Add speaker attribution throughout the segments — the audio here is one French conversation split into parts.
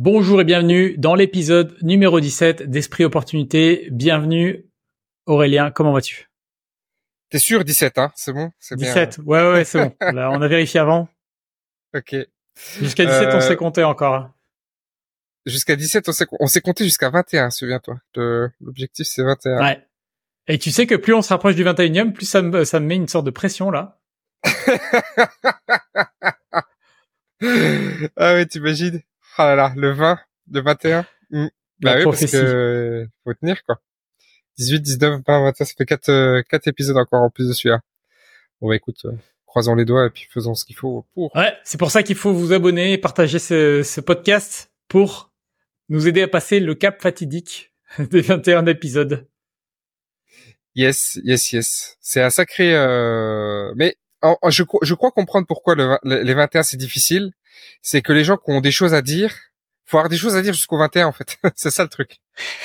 Speaker 1: Bonjour et bienvenue dans l'épisode numéro 17 d'Esprit Opportunité. Bienvenue Aurélien, comment vas-tu?
Speaker 2: T'es sûr 17 hein? C'est bon?
Speaker 1: 17, ouais ouais c'est bon. Là, on a vérifié avant.
Speaker 2: Ok.
Speaker 1: Jusqu'à 17 on s'est compté encore. Hein.
Speaker 2: Jusqu'à 17 on s'est on s'est compté jusqu'à 21, souviens-toi. L'objectif c'est 21.
Speaker 1: Ouais. Et tu sais que plus on se rapproche du 21e, plus ça me, ça me met une sorte de pression là.
Speaker 2: ah ouais, t'imagines? Ah là là, le 20, le 21. Mmh. Bah oui, parce que faut tenir quoi. 18, 19, 20, 21, ça fait 4, euh, quatre épisodes encore en plus de celui-là. Bon bah écoute, euh, croisons les doigts et puis faisons ce qu'il faut pour.
Speaker 1: Ouais, c'est pour ça qu'il faut vous abonner et partager ce, ce podcast pour nous aider à passer le cap fatidique des 21 épisodes.
Speaker 2: Yes, yes, yes. C'est un sacré... Euh... Mais je, je crois comprendre pourquoi le, les 21 c'est difficile. C'est que les gens qui ont des choses à dire, faut avoir des choses à dire jusqu'au 21 en fait. c'est ça le truc.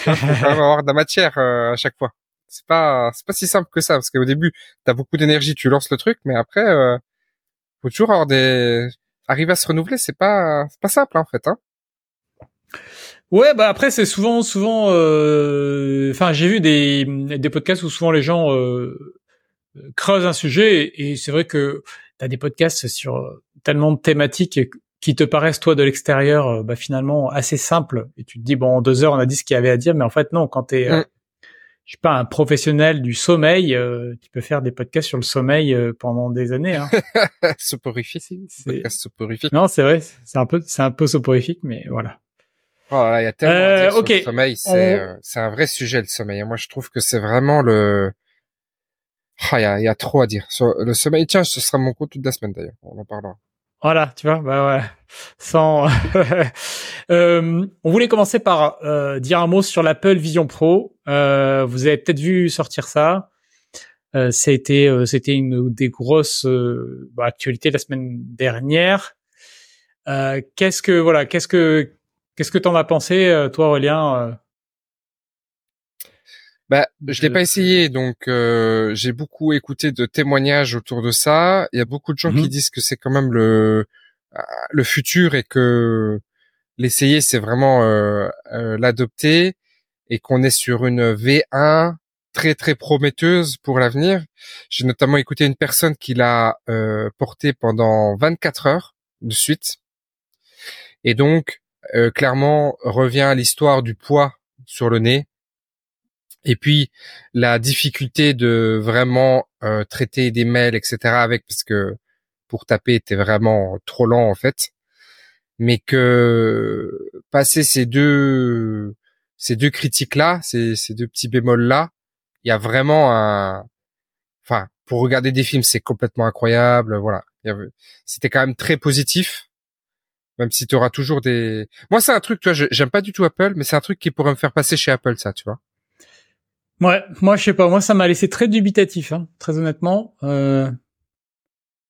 Speaker 2: Il faut quand même avoir de la matière euh, à chaque fois. C'est pas c'est pas si simple que ça parce qu'au début t'as beaucoup d'énergie, tu lances le truc, mais après euh, faut toujours avoir des arriver à se renouveler, c'est pas c'est pas simple hein, en fait. Hein.
Speaker 1: Ouais, bah après c'est souvent souvent euh, enfin j'ai vu des des podcasts où souvent les gens euh, creusent un sujet et, c'est vrai que tu as des podcasts sur tellement de thématiques qui te paraissent toi de l'extérieur euh, bah, finalement assez simples et tu te dis bon en deux heures on a dit ce qu'il y avait à dire mais en fait non quand tu es mm. je sais pas un professionnel du sommeil tu peux faire des podcasts sur le sommeil pendant des années hein.
Speaker 2: soporifique soporifique
Speaker 1: non c'est vrai c'est un peu c'est un peu soporifique mais voilà
Speaker 2: Oh il y a tellement euh, sur le sommeil, c'est euh, c'est un vrai sujet le sommeil. Moi, je trouve que c'est vraiment le oh, il y, a, y a trop à dire sur le sommeil. Tiens, ce sera mon coup toute la semaine d'ailleurs. On en parlera.
Speaker 1: Voilà, tu vois, bah ouais. Sans, euh, on voulait commencer par euh, dire un mot sur l'Apple Vision Pro. Euh, vous avez peut-être vu sortir ça. Euh, c'était euh, c'était une des grosses bah, actualités la semaine dernière. qu'est-ce que voilà, qu'est-ce que Qu'est-ce que t'en as pensé, euh, toi, Aurélien euh?
Speaker 2: Bah, je l'ai pas essayé, donc euh, j'ai beaucoup écouté de témoignages autour de ça. Il y a beaucoup de gens qui mmh disent que c'est quand même le le futur et que l'essayer c'est vraiment l'adopter et qu'on est sur une V1 très très prometteuse pour l'avenir. J'ai notamment écouté une personne qui l'a porté pendant 24 heures de suite. Et donc, euh, clairement revient l'histoire du poids sur le nez et puis la difficulté de vraiment euh, traiter des mails etc avec parce que pour taper était vraiment trop lent en fait mais que passer ces deux ces deux critiques là ces, ces deux petits bémols là il y a vraiment un enfin pour regarder des films c'est complètement incroyable voilà c'était quand même très positif même si tu auras toujours des. Moi, c'est un truc, tu vois, j'aime pas du tout Apple, mais c'est un truc qui pourrait me faire passer chez Apple, ça, tu vois.
Speaker 1: Ouais, moi, je sais pas. Moi, ça m'a laissé très dubitatif, hein, très honnêtement. Euh...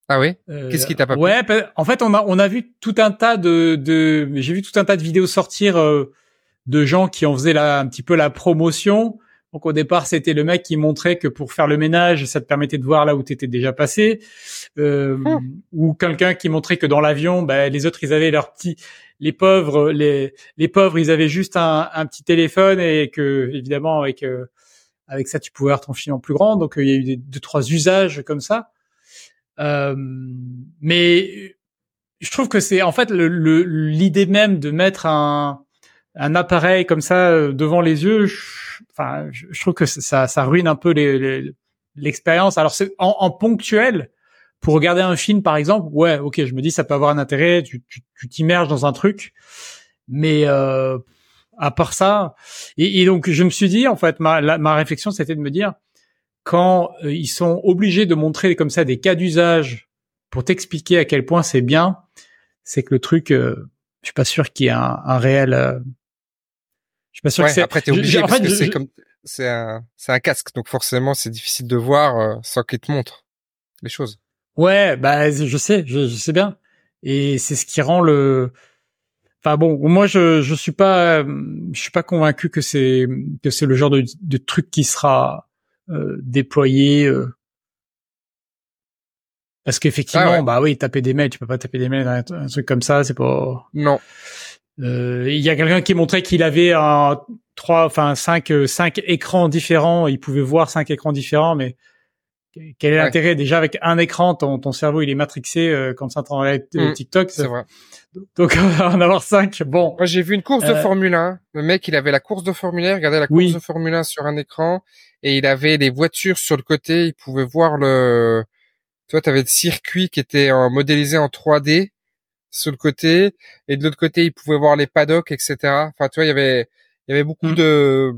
Speaker 2: Ah oui? Qu'est-ce qui t'a pas
Speaker 1: Ouais, en fait, on a on a vu tout un tas de de. J'ai vu tout un tas de vidéos sortir euh, de gens qui en faisaient là un petit peu la promotion donc au départ, c'était le mec qui montrait que pour faire le ménage, ça te permettait de voir là où tu étais déjà passé, euh, hmm. ou quelqu'un qui montrait que dans l'avion, ben, les autres ils avaient leur petit, les pauvres, les les pauvres, ils avaient juste un, un petit téléphone et que évidemment avec euh, avec ça tu pouvais avoir ton film en plus grand. Donc il y a eu deux trois usages comme ça. Euh, mais je trouve que c'est en fait l'idée même de mettre un un appareil comme ça euh, devant les yeux, enfin, je, trouve que ça, ça ruine un peu l'expérience. Alors en, ponctuel pour regarder un film par exemple, ouais, ok, je me dis ça peut avoir un intérêt, tu t'immerges dans un truc, mais euh, à part ça, et, donc je me suis dit en fait ma, ma réflexion c'était de me dire quand euh, ils sont obligés de montrer comme ça des cas d'usage pour t'expliquer à quel point c'est bien, c'est que le truc, je suis pas sûr qu'il y ait un, un réel
Speaker 2: je suis pas sûr que c'est. Après, t'es obligé parce que c'est comme c'est un c'est un casque, donc forcément c'est difficile de voir euh, sans qu'il te montre les choses.
Speaker 1: Ouais, bah je sais, je, je sais bien, et c'est ce qui rend le. Enfin bon, moi je je suis pas je suis pas convaincu que c'est que c'est le genre de, de truc qui sera euh, déployé. Euh... Parce qu'effectivement, ah bah oui, taper des mails, tu peux pas taper des mails, un, un truc comme ça, c'est pas.
Speaker 2: Non.
Speaker 1: Euh, il y a quelqu'un qui montrait qu'il avait un trois, enfin cinq, cinq écrans différents. Il pouvait voir cinq écrans différents, mais quel est l'intérêt? Déjà avec un écran ton, ton cerveau il est matrixé euh, quand ça en mmh, TikTok
Speaker 2: c'est vrai.
Speaker 1: Donc on va en avoir cinq. Bon.
Speaker 2: Moi j'ai vu une course de euh, Formule 1 le mec il avait la course de Formule 1 il regardait la course de Formule 1 sur un écran et il avait les voitures sur le côté. Il pouvait voir le tu vois t'avais le circuit qui était modélisé en 3D sur le côté et de l'autre côté il pouvait voir les paddocks etc enfin tu vois il y avait il y avait beaucoup mmh. de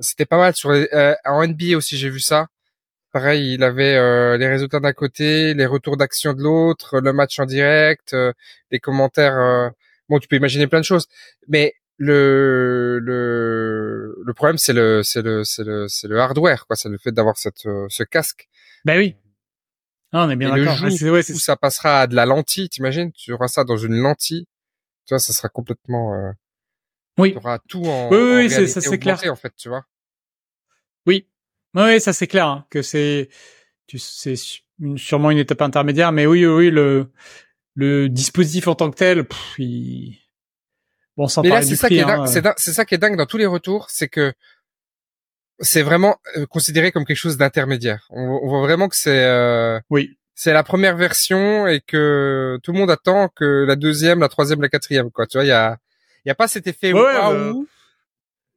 Speaker 2: c'était pas mal sur les, euh, en NBA aussi j'ai vu ça pareil, il avait euh, les résultats d'un côté, les retours d'action de l'autre, le match en direct, euh, les commentaires. Euh, bon, tu peux imaginer plein de choses, mais le le le problème c'est le c'est le c'est le c'est le hardware quoi, c'est le fait d'avoir cette ce casque.
Speaker 1: Ben oui. Ah, on est bien d'accord.
Speaker 2: Le ouais, où ça passera à de la lentille, t'imagines? Tu auras ça dans une lentille. Tu vois, ça sera complètement.
Speaker 1: oui.
Speaker 2: Tu auras tout en.
Speaker 1: Oui, oui, c'est ça c'est clair.
Speaker 2: En fait, tu vois.
Speaker 1: Oui, oui, ça c'est clair hein, que c'est c'est sûrement une étape intermédiaire, mais oui, oui, le le dispositif en tant que tel, il... bon, sans
Speaker 2: mais
Speaker 1: là,
Speaker 2: c'est ça, qui est dingue, euh. c'est ça qui est dingue dans tous les retours, c'est que c'est vraiment euh, considéré comme quelque chose d'intermédiaire. On, voit vraiment que c'est euh,
Speaker 1: oui,
Speaker 2: c'est la première version et que tout le monde attend que la deuxième, la troisième, la quatrième, quoi. Tu vois, il y a il y a pas cet effet ouais, bah,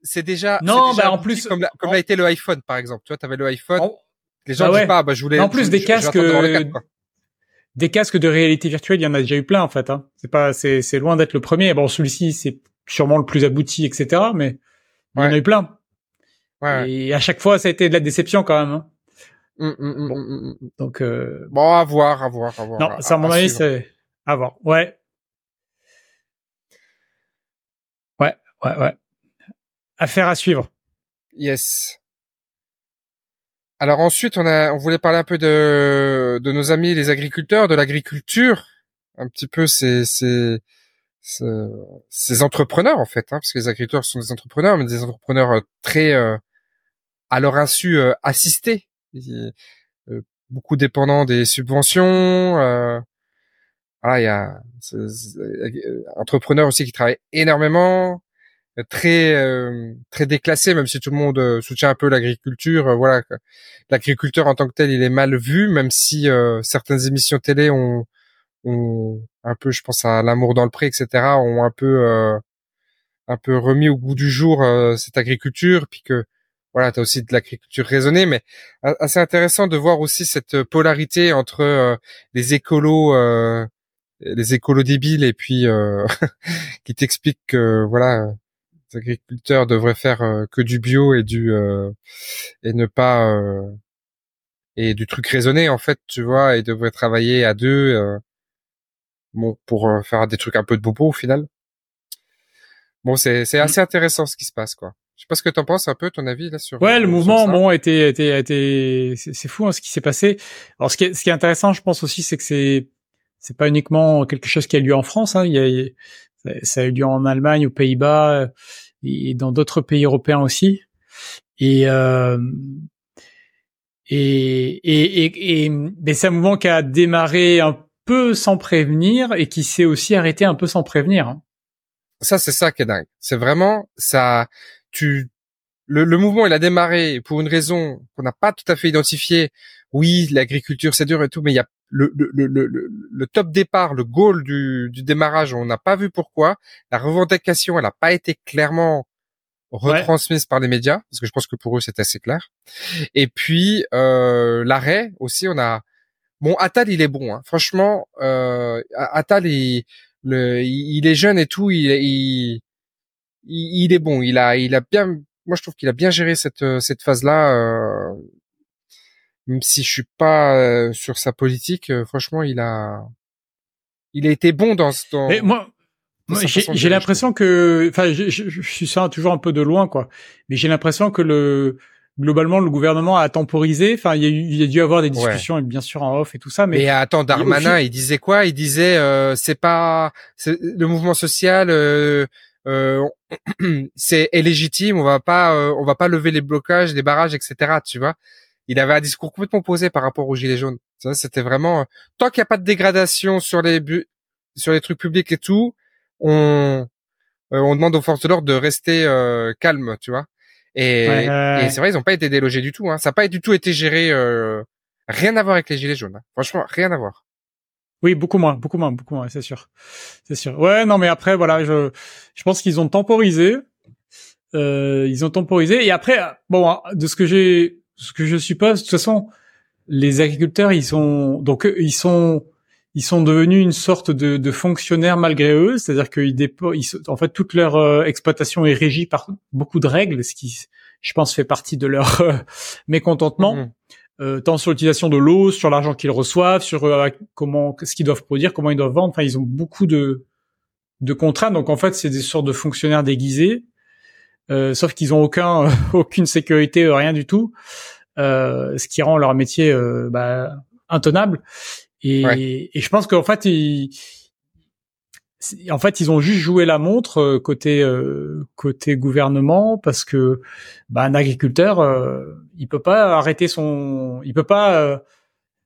Speaker 2: c'est déjà
Speaker 1: non
Speaker 2: déjà
Speaker 1: bah en plus
Speaker 2: comme l'a, comme a été le iPhone par exemple. Tu vois t'avais le iPhone. Les gens
Speaker 1: bah
Speaker 2: disent pas bah je voulais
Speaker 1: en plus des casques des casques de réalité virtuelle il y en a déjà eu plein en fait hein. c'est pas c'est c'est loin d'être le premier. Bon celui-ci c'est sûrement le plus abouti etc mais il y en a eu plein.
Speaker 2: Ouais.
Speaker 1: et à chaque fois ça a été de la déception quand même hein.
Speaker 2: Hum, hum, hum, bon.
Speaker 1: donc euh...
Speaker 2: bon à voir à voir à voir.
Speaker 1: Non ça à mon avis c'est à voir. Ouais. Ouais ouais ouais Affaire à suivre.
Speaker 2: Yes. Alors ensuite, on a, on voulait parler un peu de, de nos amis les agriculteurs, de l'agriculture, un petit peu ces, ces, ces, entrepreneurs en fait, hein, parce que les agriculteurs sont des entrepreneurs, mais des entrepreneurs euh, très, euh, à leur insu, euh, assistés, beaucoup dépendants des subventions. voilà, il y a entrepreneurs aussi qui travaillent énormément, très euh, très déclassé, même si tout le monde euh, soutient un peu l'agriculture. Euh, voilà, l'agriculteur en tant que tel, il est mal vu, même si certaines émissions télé ont, ont un peu, je pense à l'amour dans le pré, etc., ont un peu un peu remis au goût du jour cette agriculture, puis que voilà, tu as aussi de l'agriculture raisonnée, mais assez intéressant de voir aussi cette polarité entre les écolos les écolos débiles et puis qui t'expliquent que voilà agriculteurs devraient faire euh, que du bio et du euh, et ne pas euh, et du truc raisonné en fait, tu vois, et devraient travailler à deux bon pour faire des trucs un peu de bobo au final. Bon, c'est c'est assez intéressant ce qui se passe quoi. Je sais pas ce que t'en penses un peu, ton avis là sur.
Speaker 1: Ouais, le mouvement, bon, a été, été, été, c'est fou hein, ce qui s'est passé. Alors, ce qui est, ce qui est intéressant, je pense aussi, c'est que c'est, c'est pas uniquement quelque chose qui a lieu en France. Hein. Il y a, ça a eu lieu en Allemagne, aux Pays-Bas euh, et dans d'autres pays européens aussi. Et euh, et, et, et, et mais c'est un mouvement qui a démarré un peu sans prévenir et qui s'est aussi arrêté un peu sans prévenir. Hein.
Speaker 2: Ça, c'est ça qui est dingue. C'est vraiment ça. Tu le, le, mouvement, il a démarré pour une raison qu'on n'a pas tout à fait identifiée. Oui, l'agriculture, c'est dur et tout, mais il y a le, le, le, le, top départ, le goal du, du démarrage, on n'a pas vu pourquoi. La revendication, elle n'a pas été clairement retransmise par les médias, parce que je pense que pour eux c'est assez clair. Et puis euh, l'arrêt aussi, on a bon Attal, il est bon, hein. franchement. Euh, Attal, il, le, il est jeune et tout, il, il, il est bon. Il a, il a bien. Moi, je trouve qu'il a bien géré cette cette phase là. Euh, même si je suis pas euh, sur sa politique, euh, franchement, il a, il a été bon dans. dans
Speaker 1: Mais moi, j'ai l'impression que, enfin, je, je, suis ça toujours un peu de loin, quoi. Mais j'ai l'impression que le globalement le gouvernement a temporisé. Enfin, il y a, il y a dû avoir des discussions, bien sûr en off et tout ça. Mais,
Speaker 2: mais attends, Darmanin, il, disait quoi? Il disait euh, c'est pas le mouvement social. Euh, euh, c'est est légitime, on va pas, on va pas lever les blocages, les barrages, etc. Tu vois? Il avait un discours complètement posé par rapport aux gilets jaunes. Ça, c'était vraiment tant qu'il n'y a pas de dégradation sur les sur les trucs publics et tout, on on demande aux forces de l'ordre de rester calmes, tu vois. Et, et c'est vrai, ils n'ont pas été délogés du tout. Hein. Ça n'a pas du tout été géré. rien à voir avec les gilets jaunes. Hein. Franchement, rien à voir.
Speaker 1: Oui, beaucoup moins, beaucoup moins, beaucoup moins, c'est sûr, c'est sûr. Ouais, non, mais après, voilà, je, je pense qu'ils ont temporisé, euh, ils ont temporisé, et après, bon, de ce que j'ai, ce que je suppose, de toute façon, les agriculteurs, ils sont, donc, ils sont, ils sont devenus une sorte de, de fonctionnaires malgré eux, c'est-à-dire qu'ils déposent, en fait, toute leur euh, exploitation est régie par beaucoup de règles, ce qui, je pense, fait partie de leur euh, mécontentement. Mmh euh, tant sur l'utilisation de l'eau, sur l'argent qu'ils reçoivent, sur euh, comment ce qu'ils doivent produire, comment ils doivent vendre. Enfin, ils ont beaucoup de de contraintes. Donc en fait, c'est des sortes de fonctionnaires déguisés, sauf qu'ils ont aucun aucune sécurité, euh, rien du tout, euh, ce qui rend leur métier bah, intenable. Et, et je pense qu'en fait, ils en fait, ils ont juste joué la montre euh, côté euh, côté gouvernement parce que bah, un agriculteur, euh, il peut pas arrêter son, il peut pas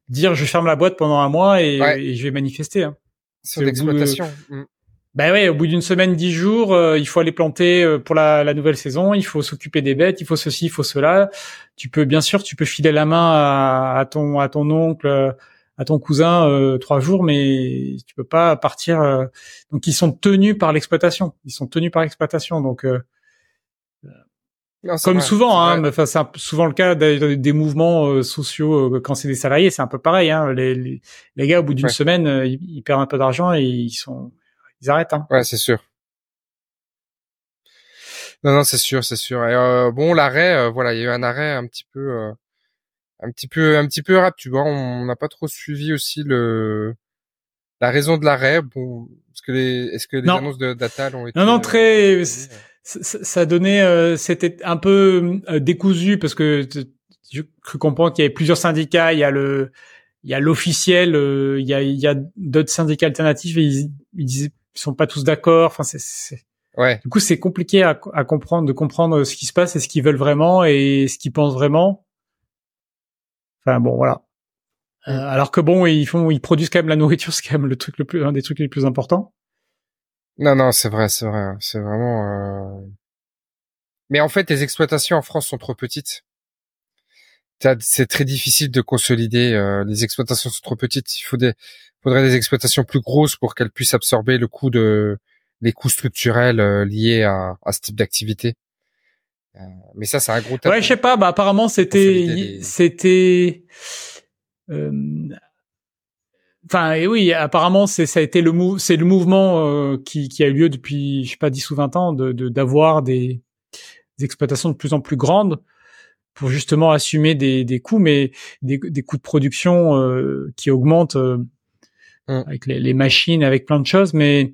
Speaker 1: dire je ferme la boîte pendant un mois et, je vais manifester. Hein.
Speaker 2: Sur l'exploitation.
Speaker 1: Ben ouais, au bout d'une semaine, dix jours, il faut aller planter pour la, la nouvelle saison. Il faut s'occuper des bêtes, il faut ceci, il faut cela. Tu peux bien sûr, tu peux filer la main à, à ton à ton oncle à ton cousin euh, trois jours, mais tu peux pas partir. Euh, donc ils sont tenus par l'exploitation. Ils sont tenus par l'exploitation. Donc euh, comme souvent, hein, enfin c'est souvent le cas des, mouvements sociaux quand c'est des salariés, c'est un peu pareil. Hein, les, les, les, gars au bout d'une semaine, ils, perdent un peu d'argent et ils sont, ils arrêtent. Hein.
Speaker 2: Ouais, c'est sûr. Non, non, c'est sûr, c'est sûr. Et, bon, l'arrêt, voilà, il y a eu un arrêt un petit peu un petit peu un petit peu rap tu vois on n'a pas trop suivi aussi le la raison de l'arrêt bon est-ce que les est-ce que les annonces de d'Atal ont été
Speaker 1: non non très euh, ça, donnait euh, c'était un peu euh, décousu parce que je cru comprendre qu'il y avait plusieurs syndicats il y a le il y a l'officiel il y a il y a d'autres syndicats alternatifs et ils, ils disaient ils sont pas tous d'accord enfin c'est
Speaker 2: ouais
Speaker 1: du coup c'est compliqué à, à comprendre de comprendre ce qui se passe et ce qu'ils veulent vraiment et ce qu'ils pensent vraiment Enfin bon, voilà. Euh, alors que bon, ils font, ils produisent quand même la nourriture, c'est quand même le truc le plus, un des trucs les plus importants.
Speaker 2: Non, non, c'est vrai, c'est vrai, c'est vraiment. Euh... Mais en fait, les exploitations en France sont trop petites. C'est très difficile de consolider. Euh, les exploitations sont trop petites. Il faut des, faudrait des exploitations plus grosses pour qu'elles puissent absorber le coût de les coûts structurels euh, liés à, à ce type d'activité. Euh, mais ça, c'est un gros.
Speaker 1: Ouais, je sais pas. Bah, apparemment, c'était, c'était. Euh... Enfin, et oui, apparemment, c'est ça a été le mou c'est le mouvement euh, qui, qui a eu lieu depuis, je sais pas, 10 ou 20 ans, de d'avoir des, des, exploitations de plus en plus grandes pour justement assumer des, des coûts, mais des, des coûts de production euh, qui augmentent euh, hum. avec les, les, machines, avec plein de choses, mais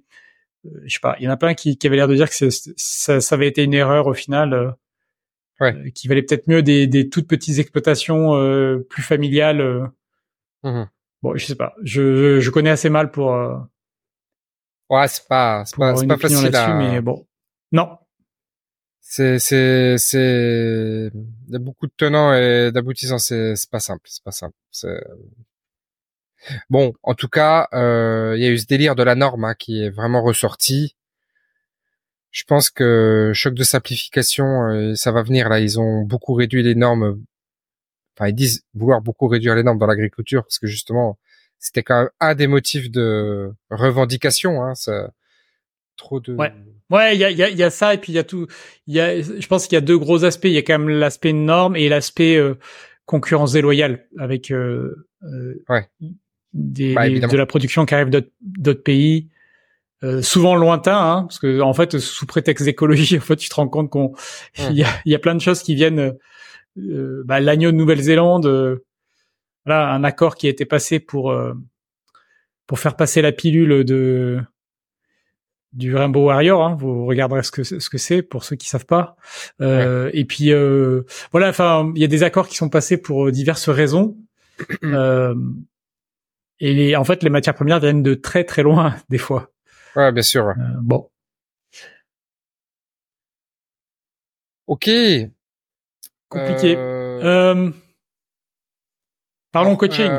Speaker 1: je sais pas, il y en a plein qui, qui avaient l'air de dire que ça, ça avait été une erreur au final
Speaker 2: ouais. Euh,
Speaker 1: qui valait peut-être mieux des, des toutes petites exploitations euh, plus familiales. Euh.
Speaker 2: Mmh
Speaker 1: bon, je sais pas. Je, je connais assez mal pour.
Speaker 2: ouais, c'est pas, c'est pas, c'est pas facile à...
Speaker 1: mais bon, non.
Speaker 2: C'est, c'est, c'est, il y a beaucoup de tenants et d'aboutissants. C'est, c'est pas simple. C'est pas simple. C'est... Bon, en tout cas, euh, il y a eu ce délire de la norme hein, qui est vraiment ressorti je pense que choc de simplification, euh, ça va venir là. Ils ont beaucoup réduit les normes. Enfin, ils disent vouloir beaucoup réduire les normes dans l'agriculture parce que justement, c'était quand même un des motifs de revendication. Hein, ça, trop de.
Speaker 1: Ouais. Ouais, il y a, y, a, y a ça et puis il y a tout. Il y a, je pense qu'il y a deux gros aspects. Il y a quand même l'aspect norme et l'aspect euh, concurrence déloyale avec euh, euh
Speaker 2: ouais.
Speaker 1: des, bah, de la production qui arrive d'autres pays. Euh, souvent lointain, hein, parce que en fait, sous prétexte d'écologie, en fait, tu te rends compte qu'on il, y a, y a plein de choses qui viennent. Euh, bah, L'agneau de Nouvelle-Zélande, euh, voilà, un accord qui a été passé pour euh, pour faire passer la pilule de du Rainbow Warrior. Hein, vous regarderez ce que ce que c'est pour ceux qui savent pas. Et puis voilà, enfin, il y a des accords qui sont passés pour diverses raisons. et les, en fait, les matières premières viennent de très très loin des fois.
Speaker 2: Ouais, bien sûr.
Speaker 1: Euh, bon.
Speaker 2: Ok.
Speaker 1: Compliqué. Euh... Euh... Parlons coaching.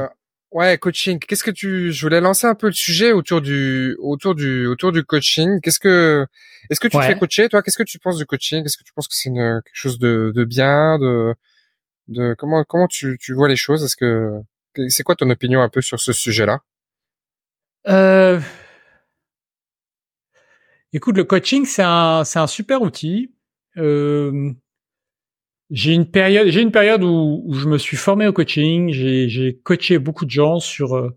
Speaker 2: Ouais, coaching. Qu'est-ce que tu Je voulais lancer un peu le sujet autour du autour du autour du coaching. Qu'est-ce que Est-ce que tu fais coacher toi? Qu'est-ce que tu penses du coaching? Est-ce que tu penses que c'est quelque chose de, de bien de de comment comment tu tu vois les choses? Est-ce que c'est quoi ton opinion un peu sur ce sujet-là?
Speaker 1: Euh... Écoute, le coaching c'est un c'est un super outil. Euh j'ai une période, j'ai une période où, où, je me suis formé au coaching. J'ai coaché beaucoup de gens sur. Euh,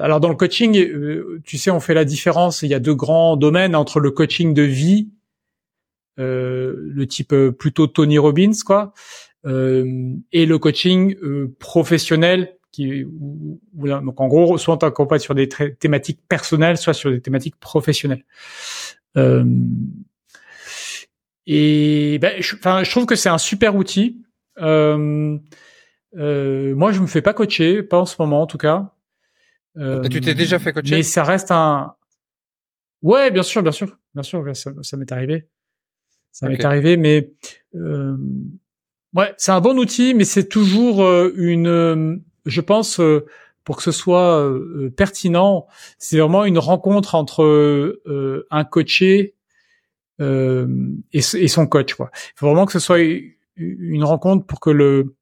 Speaker 1: alors dans le coaching, euh, tu sais, on fait la différence. Il y a deux grands domaines entre le coaching de vie, euh, le type euh, plutôt Tony Robbins, quoi, et le coaching professionnel, qui donc en gros, soit on t'accompagne sur des thématiques personnelles, soit sur des thématiques professionnelles. Euh, et ben, je, enfin, je trouve que c'est un super outil. Euh, euh, moi, je me fais pas coacher, pas en ce moment en tout cas.
Speaker 2: Euh, Et tu t'es déjà fait coacher?
Speaker 1: Mais ça reste un. Ouais, bien sûr, bien sûr, bien sûr, ça, ça m'est arrivé. Ça m'est arrivé, mais euh, ouais, c'est un bon outil, mais c'est toujours euh, une. Je pense pour que ce soit pertinent, c'est vraiment une rencontre entre un coaché euh, et, son coach. Quoi. Il faut vraiment que ce soit une rencontre pour que le,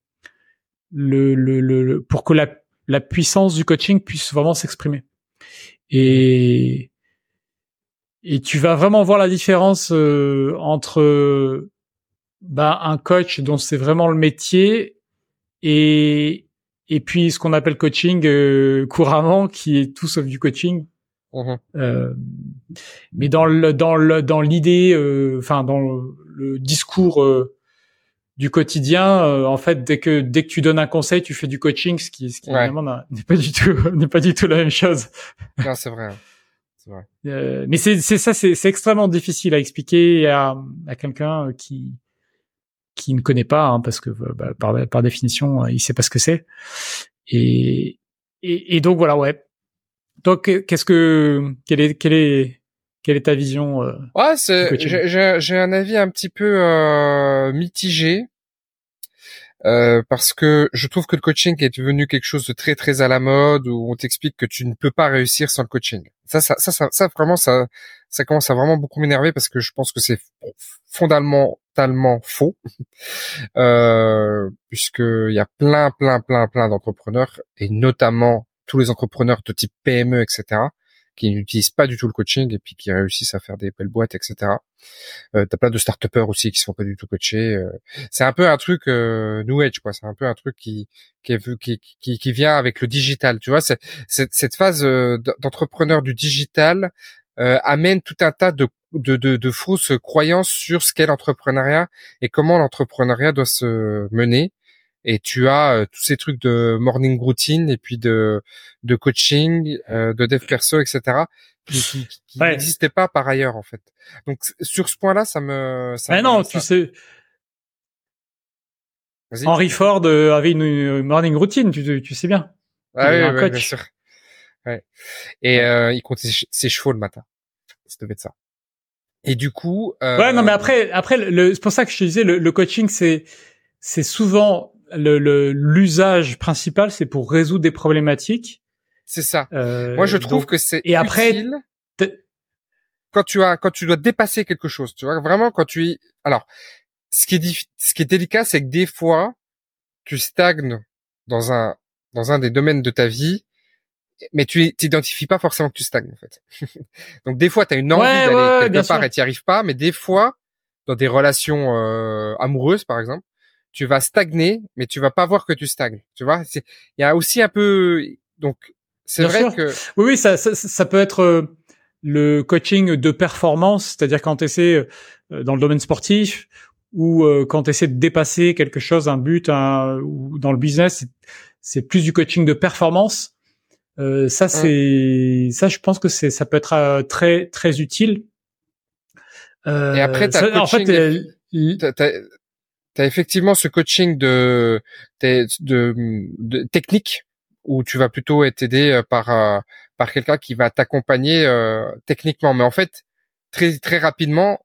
Speaker 1: le, le, le pour que la, la puissance du coaching puisse vraiment s'exprimer. Et et tu vas vraiment voir la différence euh, entre bah, un coach dont c'est vraiment le métier et et puis ce qu'on appelle coaching euh, couramment qui est tout sauf du coaching Mmh euh, mais dans le dans le dans l'idée, euh, enfin dans le, discours euh, du quotidien, euh, en fait, dès que dès que tu donnes un conseil, tu fais du coaching, ce qui, ce qui évidemment n'est pas du tout n'est pas du tout la même chose.
Speaker 2: Non, c'est vrai. C'est
Speaker 1: vrai. mais c'est c'est ça, c'est c'est extrêmement difficile à expliquer à à quelqu'un qui qui ne connaît pas, hein, parce que bah, par par définition, il sait pas ce que c'est. Et, et et donc voilà, ouais toi, qu'est-ce que, quelle est, quelle est, quelle est ta vision euh,
Speaker 2: Ouais, c'est, j'ai un avis un petit peu euh, mitigé. Euh, parce que je trouve que le coaching est devenu quelque chose de très très à la mode où on t'explique que tu ne peux pas réussir sans le coaching. Ça, ça, ça, ça, vraiment, ça, ça commence à vraiment beaucoup m'énerver parce que je pense que c'est fondamentalement faux, euh, puisque il y a plein, plein, plein, plein d'entrepreneurs et notamment tous les entrepreneurs de type PME, etc., qui n'utilisent pas du tout le coaching et puis qui réussissent à faire des belles boîtes, etc. Euh, t'as plein de start aussi qui sont pas du tout coachés. Euh. C'est un peu un truc euh, new age, quoi. C'est un peu un truc qui qui, qui, qui, qui vient avec le digital. Tu vois, c'est, cette phase euh, d'entrepreneur du digital euh, amène tout un tas de, de, de, de fausses croyances sur ce qu'est l'entrepreneuriat et comment l'entrepreneuriat doit se mener et tu as euh, tous ces trucs de morning routine et puis de de coaching, euh, de dev perso, etc. qui, qui, n'existaient pas par ailleurs en fait. Donc sur ce point-là, ça me. Ça
Speaker 1: Mais non, tu sais. Henry Ford euh, avait une, morning routine, tu, tu sais bien.
Speaker 2: Ah oui, bien sûr. Ouais. Et euh, il comptait ses chevaux le matin. Ça devait être ça. Et du coup.
Speaker 1: Euh... Ouais, non, mais après, après, c'est pour ça que je te disais, le, le coaching, c'est c'est souvent le l'usage principal, c'est pour résoudre des problématiques.
Speaker 2: C'est ça. Euh, Moi, je trouve que c'est
Speaker 1: et après
Speaker 2: quand tu as quand tu dois dépasser quelque chose, tu vois vraiment quand tu alors ce qui est ce qui est délicat, c'est que des fois tu stagnes dans un dans un des domaines de ta vie, mais tu t'identifies pas forcément que tu stagnes en fait. Donc des fois tu as une envie d'aller quelque part et tu arrives pas, mais des fois dans des relations euh, amoureuses par exemple, tu vas stagner, mais tu vas pas voir que tu stagnes. Tu vois, il y a aussi un peu, donc c'est vrai que
Speaker 1: oui, oui, ça, ça, ça peut être euh, le coaching de performance, c'est-à-dire quand tu essaies euh, dans le domaine sportif ou euh, quand tu essaies de dépasser quelque chose, un but, un, ou dans le business, c'est plus du coaching de performance. Euh, ça, c'est ça, je pense que c'est ça peut être très très utile.
Speaker 2: Euh, Et après, as en fait, tu as effectivement ce coaching de, de, de, technique où tu vas plutôt être aidé euh, par euh, par quelqu'un qui va t'accompagner euh, techniquement mais en fait très très rapidement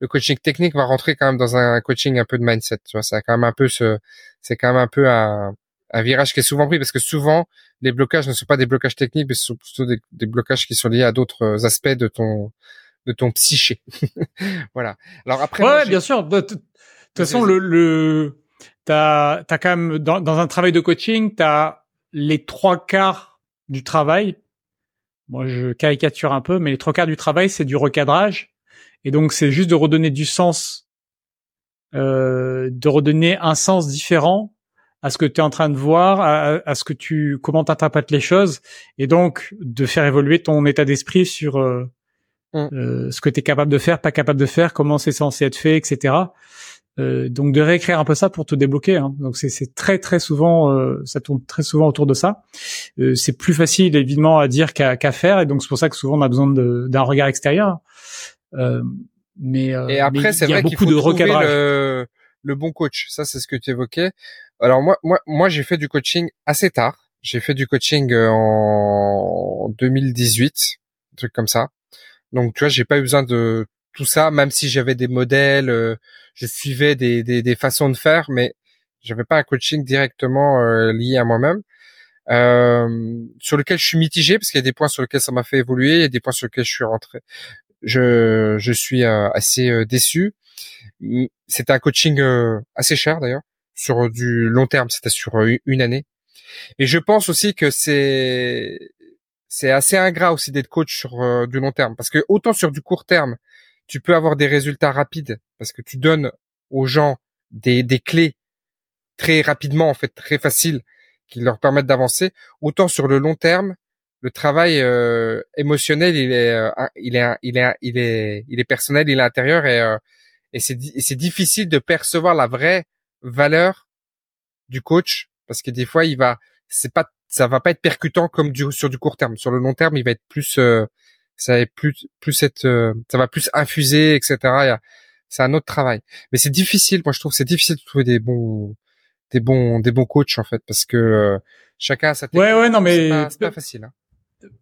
Speaker 2: le coaching technique va rentrer quand même dans un coaching un peu de mindset tu vois c'est quand même un peu ce c'est quand même un peu un un virage qui est souvent pris parce que souvent les blocages ne sont pas des blocages techniques, mais ce sont plutôt des, blocages qui sont liés à d'autres aspects de ton de ton psyché. voilà.
Speaker 1: Alors après, ouais, bien sûr. De toute façon, le, le t'as as quand même dans, dans un travail de coaching, t'as les trois quarts du travail. Moi, je caricature un peu, mais les trois quarts du travail, c'est du recadrage, et donc c'est juste de redonner du sens, euh, de redonner un sens différent à ce que tu es en train de voir, à, ce que tu comment t'interprètes les choses, et donc de faire évoluer ton état d'esprit sur euh, mm. euh, ce que tu es capable de faire, pas capable de faire, comment c'est censé être fait, etc. Euh, donc de réécrire un peu ça pour te débloquer. Hein. Donc c'est très très souvent, euh, ça tourne très souvent autour de ça. Euh, c'est plus facile évidemment à dire qu'à faire, et donc c'est pour ça que souvent on a besoin d'un regard extérieur. mais
Speaker 2: et après c'est vrai qu'il faut de recadrage. Le, le bon coach. Ça c'est ce que tu évoquais. Alors moi, moi, moi, j'ai fait du coaching assez tard. J'ai fait du coaching euh, en 2018, un truc comme ça. Donc tu vois, j'ai pas eu besoin de tout ça, même si j'avais des modèles, euh, je suivais des, des, des, façons de faire, mais j'avais pas un coaching directement euh, lié à moi-même. Euh, sur lequel je suis mitigé parce qu'il y a des points sur lesquels ça m'a fait évoluer, il y a des points sur lesquels je suis rentré. Je, je suis assez déçu. C'était un coaching assez cher d'ailleurs sur du long terme, c'était sur une année. Et je pense aussi que c'est c'est assez ingrat aussi d'être coach sur euh, du long terme parce que autant sur du court terme, tu peux avoir des résultats rapides parce que tu donnes aux gens des, des clés très rapidement en fait, très faciles qui leur permettent d'avancer, autant sur le long terme, le travail euh, émotionnel, il est, euh, il est, il est, il est, il est personnel, il est intérieur et, et c'est, c'est difficile de percevoir la vraie valeur du coach parce que des fois il va c'est pas ça va pas être percutant comme du sur du court terme. Sur le long terme il va être plus euh, ça va plus plus être euh, ça va plus infuser etc c'est un autre travail mais c'est difficile moi je trouve c'est difficile de trouver des bons des bons des bons coachs en fait parce que euh, chacun a sa
Speaker 1: technique. ouais ouais non mais
Speaker 2: c'est pas, facile hein.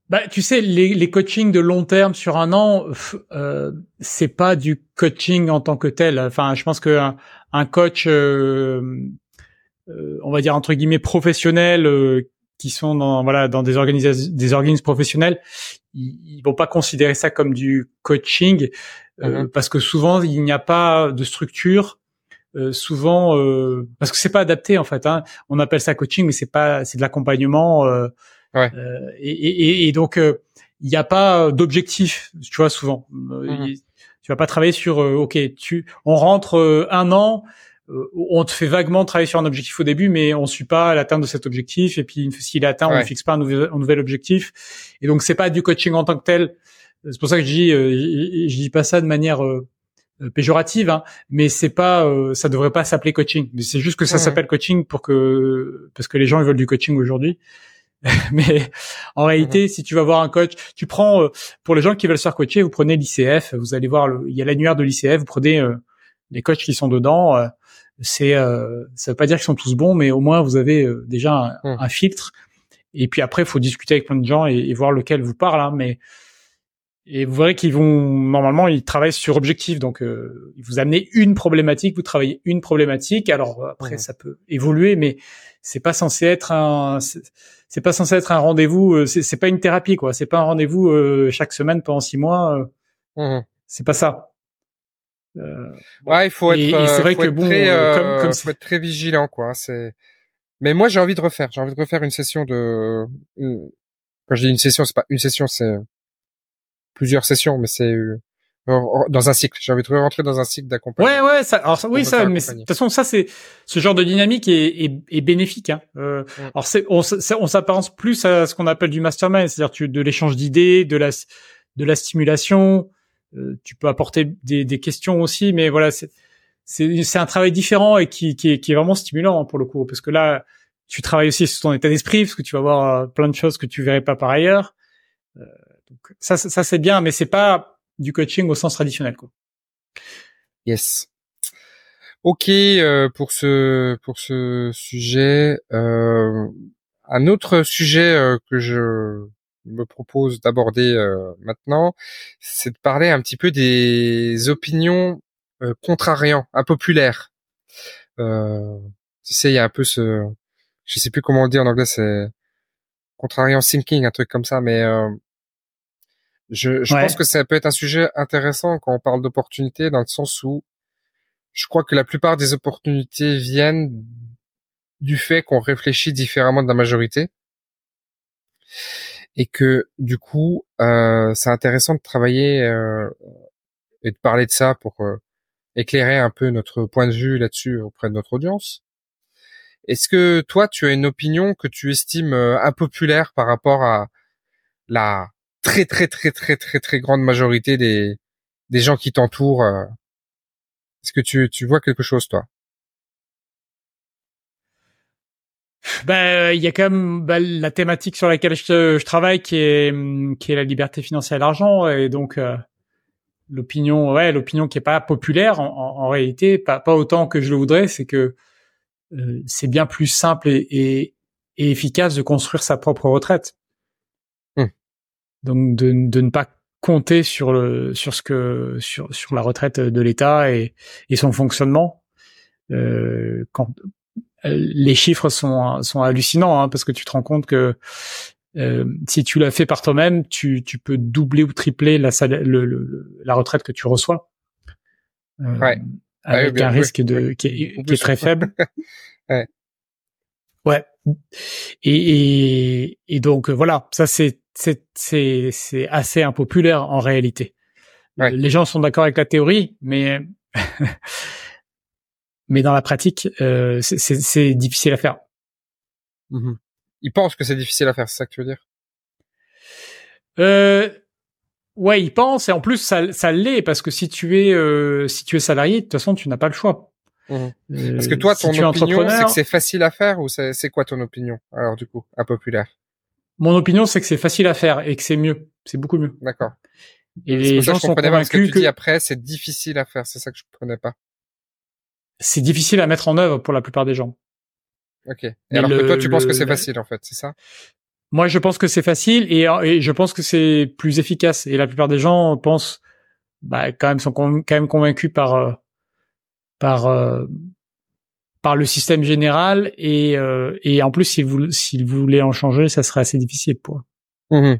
Speaker 1: Bah, tu sais, les, les coachings de long terme sur un an, euh, c'est pas du coaching en tant que tel. Enfin, je pense que un, coach, euh, euh, on va dire entre guillemets professionnel, euh, qui sont dans voilà dans des organisations, des organismes professionnels, ils, ils, vont pas considérer ça comme du coaching mm-hmm. parce que souvent il n'y a pas de structure. souvent, parce que c'est pas adapté en fait. Hein. On appelle ça coaching, mais c'est pas, c'est de l'accompagnement. Ouais. Euh, et, et, et, donc, euh, il n'y a pas d'objectif, tu vois, souvent. Euh, mhm. Tu vas pas travailler sur, ok, tu, on rentre un an, on te fait vaguement travailler sur un objectif au début, mais on suit pas l'atteinte de cet objectif. Et puis s'il est atteint, on ne fixe pas un nouvel, un nouvel, objectif. Et donc c'est pas du coaching en tant que tel. C'est pour ça que je dis, je, dis pas ça de manière péjorative, hein, mais c'est pas, ça devrait pas s'appeler coaching. Mais c'est juste que ça s'appelle coaching pour que parce que les gens ils veulent du coaching aujourd'hui. mais en réalité, mhm. si tu vas voir un coach, tu prends euh, pour les gens qui veulent se faire coacher, vous prenez l'ICF, vous allez voir, le, il y a l'annuaire de l'ICF, vous prenez euh, les coachs qui sont dedans. Euh, c'est, ça veut pas dire qu'ils sont tous bons, mais au moins vous avez déjà un, mhm. filtre. Et puis après, il faut discuter avec plein de gens et, voir lequel vous parle. Hein, mais et vous verrez qu'ils vont normalement ils travaillent sur objectif donc euh, ils vous amenez une problématique vous travaillez une problématique alors après ça peut évoluer mais c'est pas censé être un c'est pas censé être un rendez-vous euh, c'est pas une thérapie quoi c'est pas un rendez-vous euh, chaque semaine pendant six mois mmh. c'est pas ça
Speaker 2: ouais il faut être c'est vrai que bon très, comme, comme faut être très vigilant quoi c'est mais moi j'ai envie de refaire j'ai envie de refaire une session de quand je dis une session c'est pas une session c'est plusieurs sessions, mais c'est euh, dans un cycle. J'ai envie de rentrer dans un cycle d'accompagnement.
Speaker 1: Ouais, ouais. Ça, alors oui, ça. Mais de toute façon, ça c'est ce genre de dynamique est, est, est bénéfique. Hein. Euh, Alors c'est on, on s'apparence plus à ce qu'on appelle du mastermind, c'est-à-dire de l'échange d'idées, de la de la stimulation. Euh, tu peux apporter des, des questions aussi, mais voilà, c'est un travail différent et qui, qui, est, qui est vraiment stimulant hein, pour le coup, parce que là, tu travailles aussi sur ton état d'esprit, parce que tu vas voir euh, plein de choses que tu verrais pas par ailleurs. Euh, ça, ça c'est bien, mais c'est pas du coaching au sens traditionnel, quoi.
Speaker 2: Yes. Ok euh, pour ce pour ce sujet. Euh, un autre sujet euh, que je me propose d'aborder euh, maintenant, c'est de parler un petit peu des opinions contrariantes, impopulaires. tu sais, il y a un peu ce, je sais plus comment on dit en anglais, c'est contrariant thinking, un truc comme ça, mais euh, je, je pense que ça peut être un sujet intéressant quand on parle d'opportunités, dans le sens où je crois que la plupart des opportunités viennent du fait qu'on réfléchit différemment de la majorité et que du coup euh, c'est intéressant de travailler euh, et de parler de ça pour euh, éclairer un peu notre point de vue là-dessus auprès de notre audience. Est-ce que toi tu as une opinion que tu estimes impopulaire par rapport à la très très très très très très grande majorité des des gens qui t'entourent Est-ce que tu tu vois quelque chose toi?
Speaker 1: Ben, il y a quand même ben, la thématique sur laquelle je, je, travaille qui est qui est la liberté financière et l'argent. Et donc euh, l'opinion ouais l'opinion qui est pas populaire en, en, réalité pas pas autant que je le voudrais c'est que euh, c'est bien plus simple et, et, et, efficace de construire sa propre retraite. Mmh. donc de, de ne pas compter sur le sur ce que sur sur la retraite de l'État et, et son fonctionnement. Euh, quand les chiffres sont, sont hallucinants hein, parce que tu te rends compte que euh, si tu l'as fait par toi-même, tu, tu peux doubler ou tripler la, le, la retraite que tu reçois.
Speaker 2: Euh, ouais.
Speaker 1: Avec un risque de qui est, très faible.
Speaker 2: ouais.
Speaker 1: Ouais. Et, et, et donc voilà, ça c'est c'est c'est c'est assez impopulaire en réalité. Ouais. Les gens sont d'accord avec la théorie, mais mais dans la pratique, euh, c'est difficile à faire.
Speaker 2: Mmh ils pensent que c'est difficile à faire, c'est ça que tu veux dire?
Speaker 1: Euh, Ouais, ils pensent et en plus ça, ça l'est parce que si tu es euh, si tu es salarié, de toute façon tu n'as pas le choix.
Speaker 2: Mmh parce que toi, ton opinion, c'est que c'est facile à faire ou c'est quoi ton opinion Alors du coup, impopulaire?
Speaker 1: Mon opinion, c'est que c'est facile à faire et que c'est mieux, c'est beaucoup mieux.
Speaker 2: D'accord.
Speaker 1: Et les gens sont convaincus
Speaker 2: que, tu dis après, c'est difficile à faire. C'est ça que je comprenais pas
Speaker 1: c'est difficile à mettre en œuvre pour la plupart des gens.
Speaker 2: Ok. Et alors que toi, tu penses que c'est facile en fait, c'est ça?
Speaker 1: Moi, je pense que c'est facile et, et, je pense que c'est plus efficace. Et la plupart des gens pensent, bah, quand même, sont quand même convaincus par euh, par euh, par le système général et euh, et en plus, s'ils voulaient s'ils voulaient en changer, ça serait assez difficile pour.
Speaker 2: Mmh.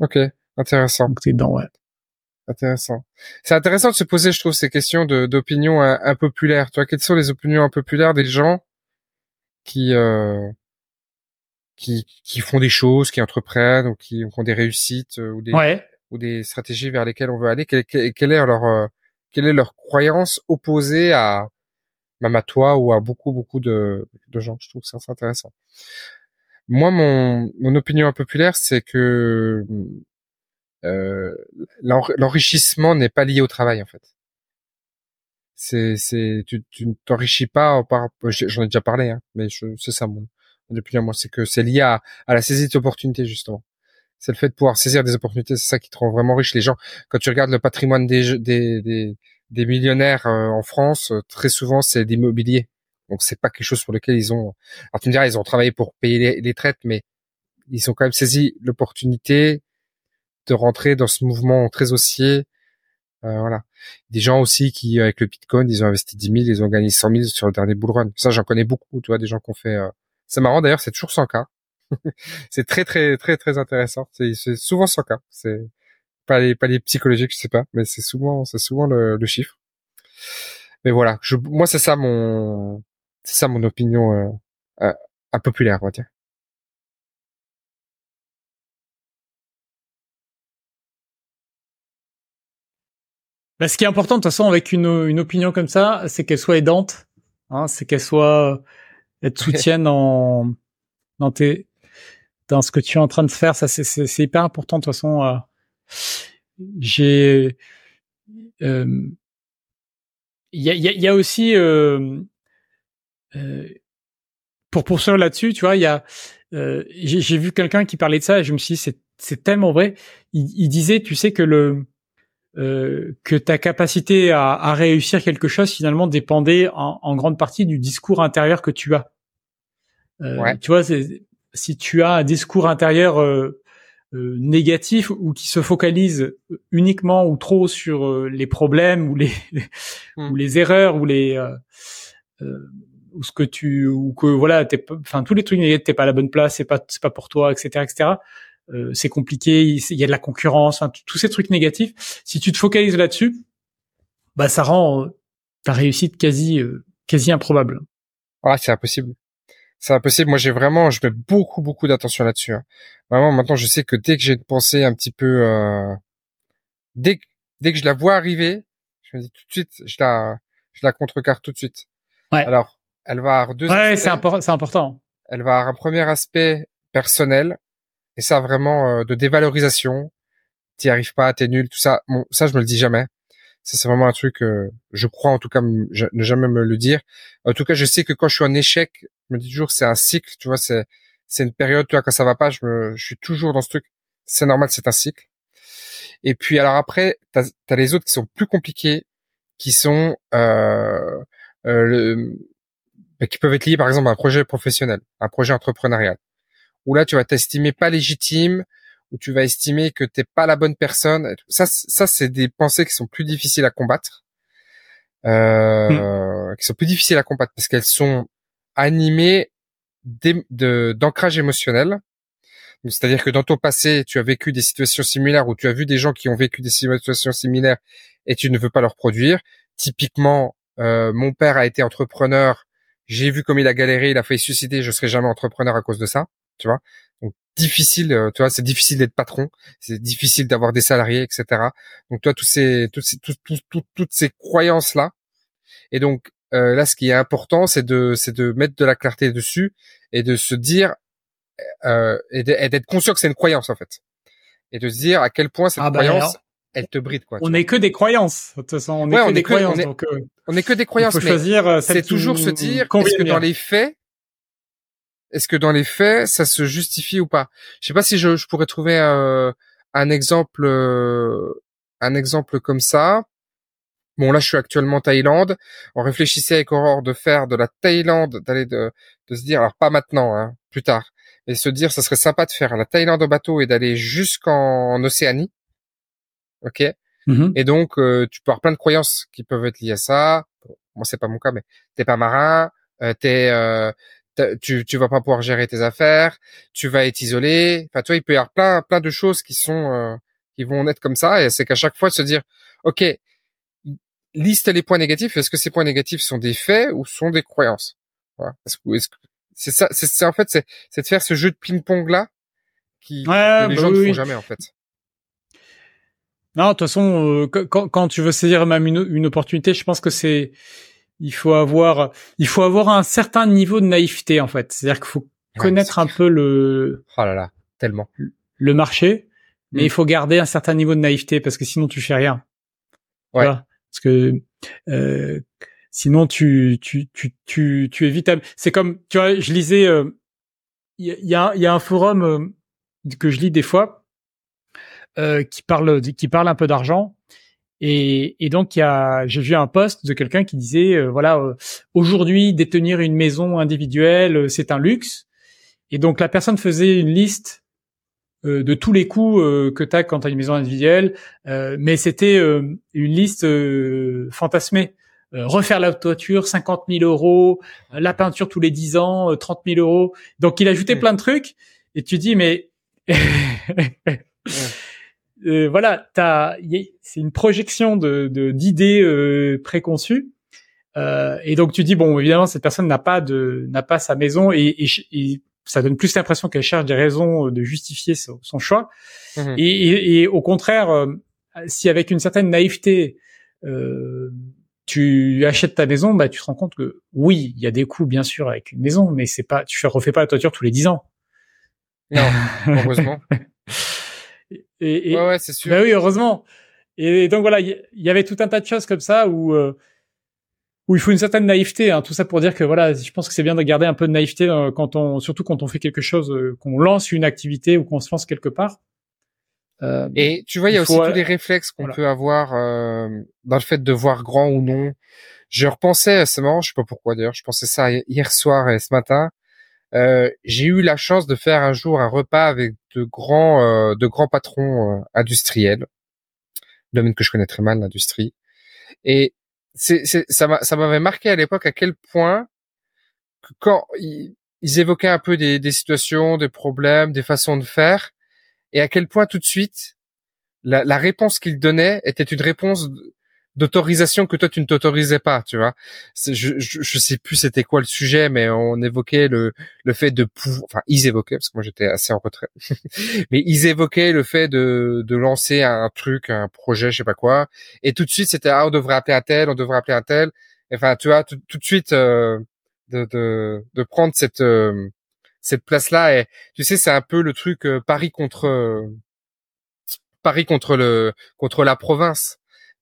Speaker 2: Ok, intéressant.
Speaker 1: Donc, dedans, ouais.
Speaker 2: Intéressant. C'est intéressant de se poser, je trouve, ces questions d'opinion impopulaires. Tu vois, quelles sont les opinions impopulaires des gens qui euh, qui, qui font des choses, qui entreprennent ou qui, ont des réussites euh, ou des ou des stratégies vers lesquelles on veut aller? Quelle, quelle, est leur euh, quelle est leur croyance opposée à même à toi ou à beaucoup beaucoup de, de gens? Je trouve ça intéressant. Moi, mon mon opinion impopulaire, c'est que l'enrichissement n'est pas lié au travail en fait. C'est, c'est, tu, tu ne t'enrichis pas par, j'en ai déjà parlé, hein, mais c'est ça mon, depuis un mois, c'est que c'est lié à, à la saisie d'opportunités justement. C'est le fait de pouvoir saisir des opportunités, c'est ça qui te rend vraiment riche. Les gens, quand tu regardes le patrimoine des des des, des millionnaires euh, en France, euh, très souvent c'est l'immobilier. Donc c'est pas quelque chose pour lequel ils ont. Alors tu me diras, ils ont travaillé pour payer les, les traites, mais ils ont quand même saisi l'opportunité de rentrer dans ce mouvement très haussier. Euh, voilà. Des gens aussi qui, avec le Bitcoin, ils ont investi 10 000, ils ont gagné 100 000 sur le dernier bull run. Ça, j'en connais beaucoup, tu vois, des gens qui ont fait... Euh... C'est marrant d'ailleurs, c'est toujours 100 cas. c'est très, très, très, très intéressant. C'est souvent 100 cas. C'est pas les, pas les psychologiques, je sais pas, mais c'est souvent, c'est souvent le, le, chiffre. Mais voilà, je, moi, c'est ça mon, c'est ça mon opinion euh, euh, impopulaire, on va dire.
Speaker 1: Bah, ce qui est important de toute façon avec une, une opinion comme ça, c'est qu'elle soit aidante, hein, c'est qu'elle soit elle te soutienne dans dans tes dans ce que tu es en train de faire. Ça c'est c'est hyper important de toute façon. Euh, j'ai euh, il y, a, y, a, aussi euh, euh, pour poursuivre là-dessus, tu vois, il y a euh, j'ai vu quelqu'un qui parlait de ça et je me suis dit c'est c'est tellement vrai. Il, il disait, tu sais que le euh, que ta capacité à, à, réussir quelque chose finalement dépendait en, en, grande partie du discours intérieur que tu as. Euh, Tu vois, si tu as un discours intérieur euh, euh, négatif ou qui se focalise uniquement ou trop sur les problèmes ou les ou hmm. les erreurs ou les ou ce que tu ou que voilà, t'es, enfin tous les trucs négatifs, t'es pas à la bonne place, c'est pas c'est pas pour toi, etc., etc. Euh, c'est compliqué, il y a de la concurrence, enfin, tous ces trucs négatifs. Si tu te focalises là-dessus, bah ça rend euh, ta réussite quasi euh, quasi improbable.
Speaker 2: Ah, c'est impossible. C'est impossible. Moi, j'ai vraiment, je mets beaucoup beaucoup d'attention là-dessus. Hein. Vraiment, maintenant, je sais que dès que j'ai une pensée un petit peu, euh, dès dès que je la vois arriver, je me dis tout de suite, je la je la contrecarre tout de suite.
Speaker 1: Ouais.
Speaker 2: Alors, elle va avoir deux.
Speaker 1: Ouais, c'est important. C'est important.
Speaker 2: Elle va avoir un premier aspect personnel et ça vraiment euh, de dévalorisation. T'y arrives pas, t'es nul, tout ça. Bon, ça je me le dis jamais. Ça c'est vraiment un truc, euh, je crois en tout cas ne jamais me le dire. En tout cas, je sais que quand je suis en échec, je me dis toujours c'est un cycle, tu vois, c'est c'est une période, tu vois, quand ça va pas, je me, je suis toujours dans ce truc. C'est normal, c'est un cycle. Et puis alors après, t'as as les autres qui sont plus compliqués, qui sont euh, euh, le, bah, qui peuvent être liés par exemple à un projet professionnel, un projet entrepreneurial où là tu vas t'estimer pas légitime, où tu vas estimer que t'es pas la bonne personne. Ça, ça c'est des pensées qui sont plus difficiles à combattre, euh, hmm. qui sont plus difficiles à combattre parce qu'elles sont animées d'ancrage émotionnel. C'est-à-dire que dans ton passé, tu as vécu des situations similaires ou tu as vu des gens qui ont vécu des situations similaires et tu ne veux pas leur produire. Typiquement, euh, mon père a été entrepreneur. J'ai vu comme il a galéré, il a failli suicider. Je serai jamais entrepreneur à cause de ça tu vois? Donc difficile, euh, tu vois, c'est difficile d'être patron, c'est difficile d'avoir des salariés, etc. Donc toi, tous ces, toutes ces, toutes ces croyances là. Et donc euh, là, ce qui est important, c'est de, c'est de mettre de la clarté dessus et de se dire euh, et d'être conscient que c'est une croyance en fait, et de se dire à quel point cette ah bah croyance elle te bride quoi.
Speaker 1: On n'est que des croyances. De toute façon, on est que des croyances.
Speaker 2: On est, on est que des croyances. Il faut choisir. C'est toujours se dire est-ce que dans les faits, est-ce que dans les faits, ça se justifie ou pas? Je sais pas si je, pourrais trouver euh, un exemple, euh, un exemple comme ça. Bon, là, je suis actuellement en Thaïlande. On réfléchissait avec Aurore de faire de la Thaïlande, d'aller de, de se dire, alors pas maintenant, hein, plus tard, et se dire, ça serait sympa de faire la Thaïlande au bateau et d'aller jusqu'en Océanie. Ok? Mm-hmm. Et donc, euh, tu peux avoir plein de croyances qui peuvent être liées à ça. moi, c'est pas mon cas, mais t'es pas marin, euh, t'es tu tu vas pas pouvoir gérer tes affaires, tu vas être isolé. Enfin, toi, il peut y avoir plein plein de choses qui sont euh, qui vont être comme ça. Et c'est qu'à chaque fois se dire, ok, liste les points négatifs. Est-ce que ces points négatifs sont des faits ou sont des croyances? Voilà. Est-ce que c'est ça C'est en fait c'est c'est de faire ce jeu de ping-pong là qui que les bah gens ne font jamais en fait.
Speaker 1: Non, de toute façon, euh, quand, quand tu veux saisir même une, une opportunité, je pense que c'est il faut avoir, il faut avoir un certain niveau de naïveté en fait. C'est-à-dire qu'il faut connaître un peu le.
Speaker 2: Oh là là, tellement.
Speaker 1: Le marché, mais mm. il faut garder un certain niveau de naïveté parce que sinon tu fais rien. Ouais. parce que euh, sinon tu tu tu tu tu es C'est comme tu vois, je lisais, il euh, y, a, il y a un forum euh, que je lis des fois euh, qui parle qui parle un peu d'argent et, et, donc, j'ai vu un post de quelqu'un qui disait, euh, voilà, euh, aujourd'hui, détenir une maison individuelle, euh, c'est un luxe. Et donc, la personne faisait une liste de tous les coûts que tu as quand tu as une maison individuelle, mais c'était une liste fantasmée. refaire la toiture, 50 000 euros, la peinture tous les 10 ans, 30 000 euros. Donc, il ajoutait plein de trucs. Et tu dis, mais... euh, voilà, c'est une projection de, d'idées euh, préconçues. Euh, et donc tu dis bon, évidemment cette personne n'a pas de, n'a pas sa maison et, et, ça donne plus l'impression qu'elle cherche des raisons de justifier son, choix. Mmh et, et, au contraire, euh, si avec une certaine naïveté euh, tu achètes ta maison, bah tu te rends compte que oui, il y a des coûts bien sûr avec une maison, mais c'est pas, tu refais pas la toiture tous les dix ans.
Speaker 2: Non, heureusement.
Speaker 1: Et, et
Speaker 2: ouais, ouais c'est sûr.
Speaker 1: Bah oui, heureusement. Et donc voilà, il y, avait tout un tas de choses comme ça où euh, où il faut une certaine naïveté. Hein, tout ça pour dire que voilà, je pense que c'est bien de garder un peu de naïveté euh, quand on, surtout quand on fait quelque chose, euh, qu'on lance une activité ou qu'on se lance quelque part.
Speaker 2: Euh, et tu vois, il y a aussi tous les réflexes qu'on peut avoir dans le fait de voir grand ou non. Je repensais, c'est marrant, je sais pas pourquoi d'ailleurs, je pensais ça hier soir et ce matin. Euh, j'ai eu la chance de faire un jour un repas avec de grands, euh, de grands patrons euh, industriels, domaine que je connais très mal, l'industrie. Et ça, m'avait marqué à l'époque à quel point quand ils, évoquaient un peu des, des situations, des problèmes, des façons de faire, et à quel point tout de suite la, la réponse qu'ils donnaient était une réponse d'autorisation que toi tu ne t'autorisais pas, tu vois. Je, je, je sais plus c'était quoi le sujet, mais on évoquait le le fait de pouvoir, enfin ils évoquaient parce que moi j'étais assez en retrait, mais ils évoquaient le fait de de lancer un truc, un projet, je sais pas quoi, et tout de suite c'était ah on devrait appeler un tel, on devrait appeler un tel, enfin tu vois tout, tout de suite euh, de, de de prendre cette euh, cette place là et tu sais c'est un peu le truc euh, Paris contre Paris contre le contre la province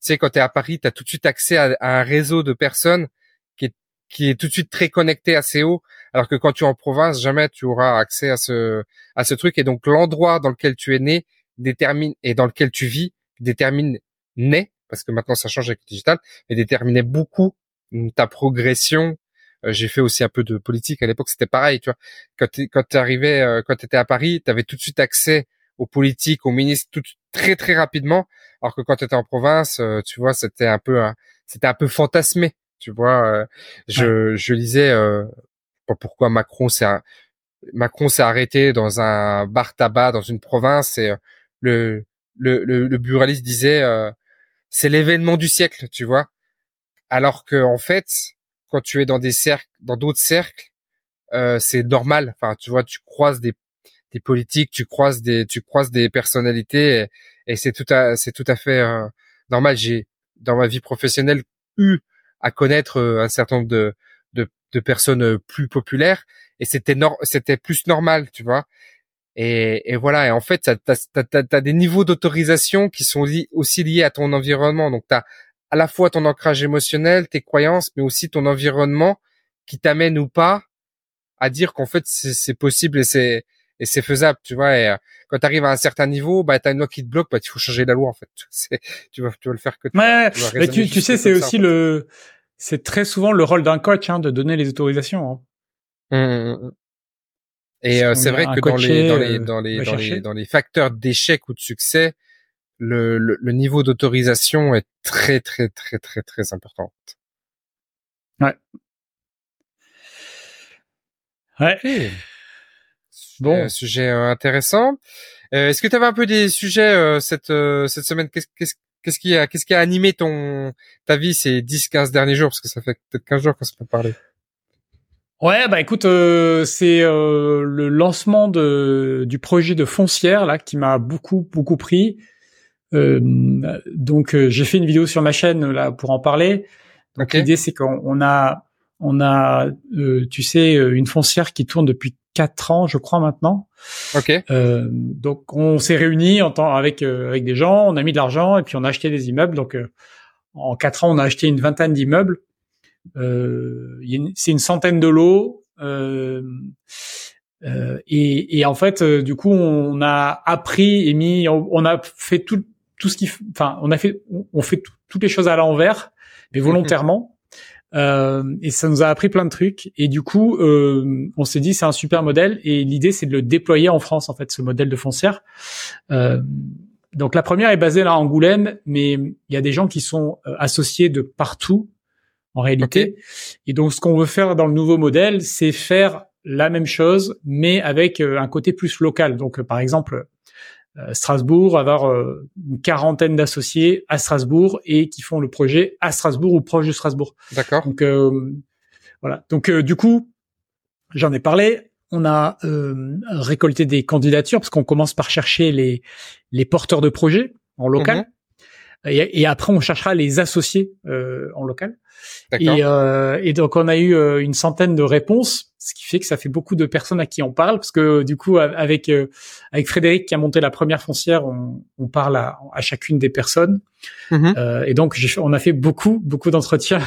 Speaker 2: sais, quand tu es à Paris, tu as tout de suite accès à, un réseau de personnes qui est, qui est tout de suite très connecté assez haut, alors que quand tu es en province, jamais tu auras accès à ce, à ce truc. Et donc, l'endroit dans lequel tu es né détermine, et dans lequel tu vis, détermine, né, parce que maintenant ça change avec le digital, mais déterminait beaucoup ta progression. Euh, j'ai fait aussi un peu de politique à l'époque, c'était pareil, tu vois. Quand tu arrivais, euh, quand tu étais à Paris, tu avais tout de suite accès aux politiques, aux ministres, tout très très rapidement. Alors que quand tu étais en province, euh, tu vois, c'était un peu, c'était un peu fantasmé. Tu vois, euh, je, je lisais euh, pourquoi Macron s'est Macron s'est arrêté dans un bar tabac dans une province et le le, le, le buraliste disait c'est l'événement du siècle, tu vois. Alors que en fait, quand tu es dans des cercles, dans d'autres cercles, c'est normal. Enfin, tu vois, tu croises des des politiques, tu croises des, tu croises des personnalités et, c'est tout à, c'est tout à fait euh, normal. J'ai dans ma vie professionnelle eu à connaître euh, un certain nombre de, de, de personnes euh, plus populaires et c'était c'était plus normal, tu vois. Et, et voilà. Et en fait, t'as, t'as, t'as, des niveaux d'autorisation qui sont aussi liés à ton environnement. Donc, t'as à la fois ton ancrage émotionnel, tes croyances, mais aussi ton environnement qui t'amène ou pas à dire qu'en fait c'est possible et c'est et c'est faisable, tu vois. Et euh, quand tu arrives à un certain niveau, bah t'as une loi qui te bloque, bah il faut changer la loi en fait. tu vas tu vas le faire que.
Speaker 1: Ouais, mais tu, tu sais, c'est aussi le, c'est très souvent le rôle d'un coach hein, de donner les autorisations. Hein.
Speaker 2: Mmh, mmh, mmh. Et euh, c'est vrai que dans les dans les dans les dans les, dans les facteurs d'échec ou de succès, le, le, le niveau d'autorisation est très très très très très important.
Speaker 1: Ouais. Ouais.
Speaker 2: Bon, sujet euh, intéressant. Euh, est-ce que tu avais un peu des sujets euh, cette cette semaine? Qu'est-ce qu'est-ce qui a qu'est-ce qui a animé ton ta vie ces 10 15 derniers jours? Parce que ça fait peut-être 15 jours qu'on se peut parler.
Speaker 1: Ouais, bah écoute, c'est le lancement de du projet de foncière là qui m'a beaucoup beaucoup pris. donc j'ai fait une vidéo sur ma chaîne là pour en parler. Donc l'idée c'est qu'on a on a tu sais une foncière qui tourne depuis quatre ans, je crois maintenant.
Speaker 2: Ok.
Speaker 1: Euh, donc on s'est réunis en temps avec euh, avec des gens, on a mis de l'argent et puis on a acheté des immeubles. Donc euh, en quatre ans, on a acheté une vingtaine d'immeubles. Euh, c'est une centaine de lots. Et, et, en fait, du coup, on a appris et mis, on, a fait tout tout ce qui, enfin, on a fait, on fait toutes les choses à l'envers, mais volontairement. Euh, et ça nous a appris plein de trucs. Et du coup, euh, on s'est dit c'est un super modèle. Et l'idée c'est de le déployer en France en fait, ce modèle de foncière. Euh, donc la première est basée là à Angoulême, mais il y a des gens qui sont euh, associés de partout en réalité. Et donc ce qu'on veut faire dans le nouveau modèle, c'est faire la même chose, mais avec euh, un côté plus local. Donc par exemple, Strasbourg, avoir euh, une quarantaine d'associés à Strasbourg et qui font le projet à Strasbourg ou proche de Strasbourg.
Speaker 2: D'accord.
Speaker 1: Donc euh, voilà. Donc du coup, j'en ai parlé. On a récolté des candidatures parce qu'on commence par chercher les les porteurs de projets en local. Mhm. Et, et, après, on cherchera les associés en local. Et, euh, et, donc on a eu euh, une centaine de réponses, ce qui fait que ça fait beaucoup de personnes à qui on parle, parce que du coup avec euh, avec Frédéric qui a monté la première foncière, on, on parle à, à, chacune des personnes. Mm-hmm. euh, et donc on a fait beaucoup beaucoup d'entretiens,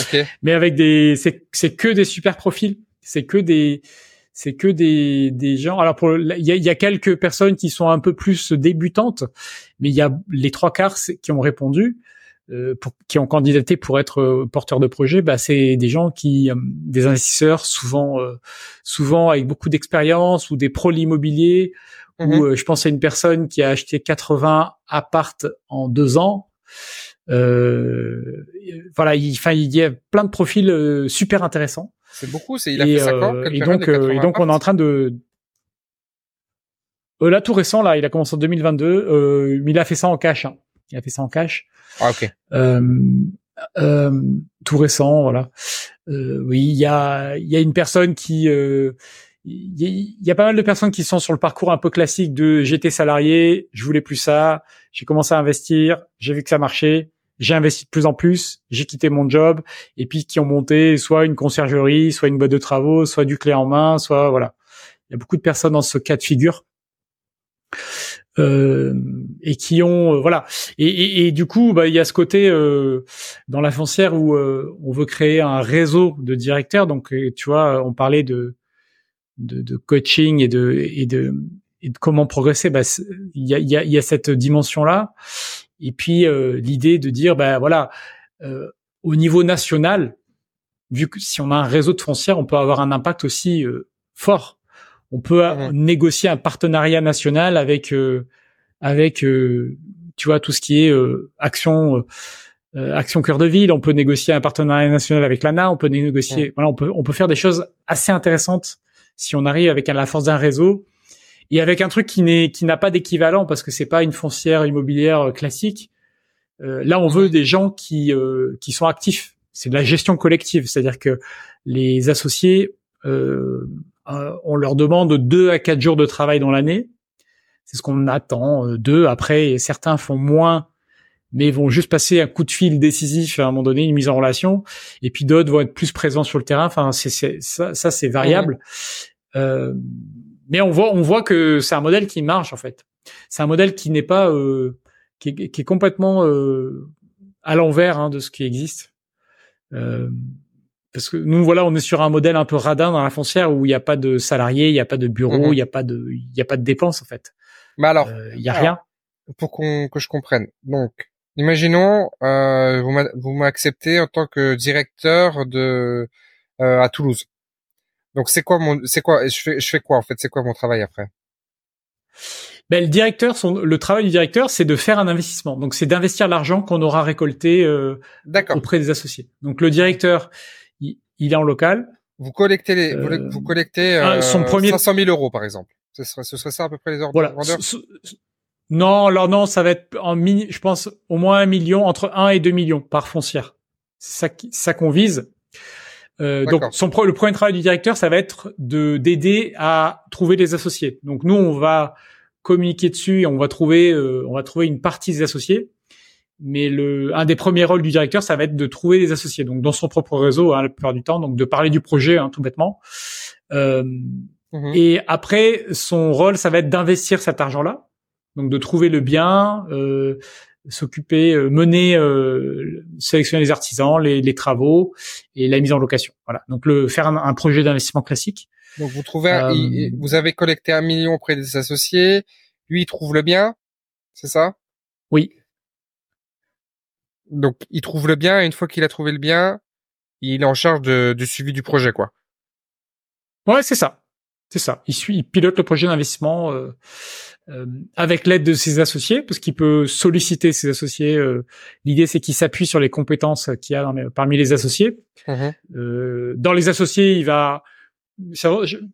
Speaker 1: okay. mais avec des c'est c'est que des super profils, c'est que des c'est que des, des gens. Alors pour il y a, y a, quelques personnes qui sont un peu plus débutantes, mais il y a les trois quarts qui ont répondu. Euh, pour, qui ont candidaté pour être euh, porteurs de projet, bah, c'est des gens qui, euh, des investisseurs souvent, souvent avec beaucoup d'expérience ou des pros l'immobilier. Ou mhm. je pense à une personne qui a acheté 80 appartes en deux ans. voilà, il, enfin, il y a plein de profils super intéressants.
Speaker 2: C'est beaucoup. C'est il a fait ça quand
Speaker 1: Et donc, et donc on est en train de là tout récent là, il a commencé en 2022, mais il a fait ça en cash. Hein. Il a fait ça en cash.
Speaker 2: Ah ok.
Speaker 1: Euh, tout récent, voilà. Euh, oui, il y a, il y a une personne qui, euh, il y, a pas mal de personnes qui sont sur le parcours un peu classique de j'étais salarié, je voulais plus ça, j'ai commencé à investir, j'ai vu que ça marchait, j'ai investi de plus en plus, j'ai quitté mon job, et puis qui ont monté soit une conciergerie, soit une boîte de travaux, soit du clé en main, soit voilà. Il y a beaucoup de personnes dans ce cas de figure. Euh, et qui ont euh, voilà. Et, du coup bah il y a ce côté euh, dans la foncière où euh, on veut créer un réseau de directeurs. Donc tu vois on parlait de de, de coaching et de et de et de comment progresser. Bah il y a, y, a, y a cette dimension là et puis l'idée de dire bah voilà au niveau national vu que si on a un réseau de foncières on peut avoir un impact aussi fort on peut mmh négocier un partenariat national avec euh, avec euh, tu vois tout ce qui est euh, action action cœur de ville. On peut négocier un partenariat national avec l'ANA. On peut négocier. Mmh. Voilà, on peut on peut faire des choses assez intéressantes si on arrive avec la force d'un réseau et avec un truc qui n'est qui n'a pas d'équivalent parce que c'est pas une foncière immobilière classique. là, on veut des gens qui qui sont actifs. C'est de la gestion collective, c'est-à-dire que les associés euh, euh, on leur demande deux à quatre jours de travail dans l'année. C'est ce qu'on attend. Euh, deux. Après, certains font moins, mais vont juste passer un coup de fil décisif à un moment donné, une mise en relation. Et puis d'autres vont être plus présents sur le terrain. Enfin, c'est, ça, ça c'est variable. Euh, mais on voit, on voit que c'est un modèle qui marche en fait. C'est un modèle qui n'est pas, euh, qui, est, qui, est, complètement euh, à l'envers hein, de ce qui existe. Euh, parce que nous voilà, on est sur un modèle un peu radin dans la foncière où il n'y a pas de salariés, il n'y a pas de bureau, mhm. il n'y a pas de, il y a pas de dépenses en fait.
Speaker 2: Mais alors,
Speaker 1: euh, il y a rien.
Speaker 2: Pour qu'on que je comprenne. Donc, imaginons euh, vous m'acceptez en tant que directeur de euh, à Toulouse. Donc c'est quoi mon, c'est quoi, je fais, je fais quoi en fait, c'est quoi mon travail après?
Speaker 1: Ben, le directeur, son, le travail du directeur, c'est de faire un investissement. Donc, c'est d'investir l'argent qu'on aura récolté euh, auprès des associés. Donc, le directeur, il est en local.
Speaker 2: Vous collectez les, vous euh, collectez euh, son premier 500 000 euros par exemple. Ce serait, ce serait ça à peu près les ordres voilà.
Speaker 1: Non, alors non, ça va être en mini, je pense au moins un million, entre 1 et 2 millions par foncière. C'est ça, ça qu'on vise. Euh, donc son le premier travail du directeur, ça va être de d'aider à trouver des associés. Donc nous, on va communiquer dessus et on va trouver euh, on va trouver une partie des associés mais le un des premiers rôles du directeur, ça va être de trouver des associés, donc dans son propre réseau hein, la plupart du temps, donc de parler du projet hein, tout bêtement. Euh, mhm. Et après, son rôle, ça va être d'investir cet argent-là, donc de trouver le bien, euh, s'occuper, euh, mener, euh, sélectionner les artisans, les, les, travaux et la mise en location. Voilà, donc le faire un, projet d'investissement classique.
Speaker 2: Donc vous trouvez, euh, vous avez collecté un million auprès des associés, lui il trouve le bien, c'est ça?
Speaker 1: Oui.
Speaker 2: Donc, il trouve le bien et une fois qu'il a trouvé le bien, il est en charge de, du suivi du projet, quoi.
Speaker 1: Ouais, c'est ça. C'est ça. Il suit, il pilote le projet d'investissement euh, euh, avec l'aide de ses associés, parce qu'il peut solliciter ses associés. Euh, L'idée, c'est qu'il s'appuie sur les compétences qu'il a parmi les associés. Mmh euh, dans les associés, il va,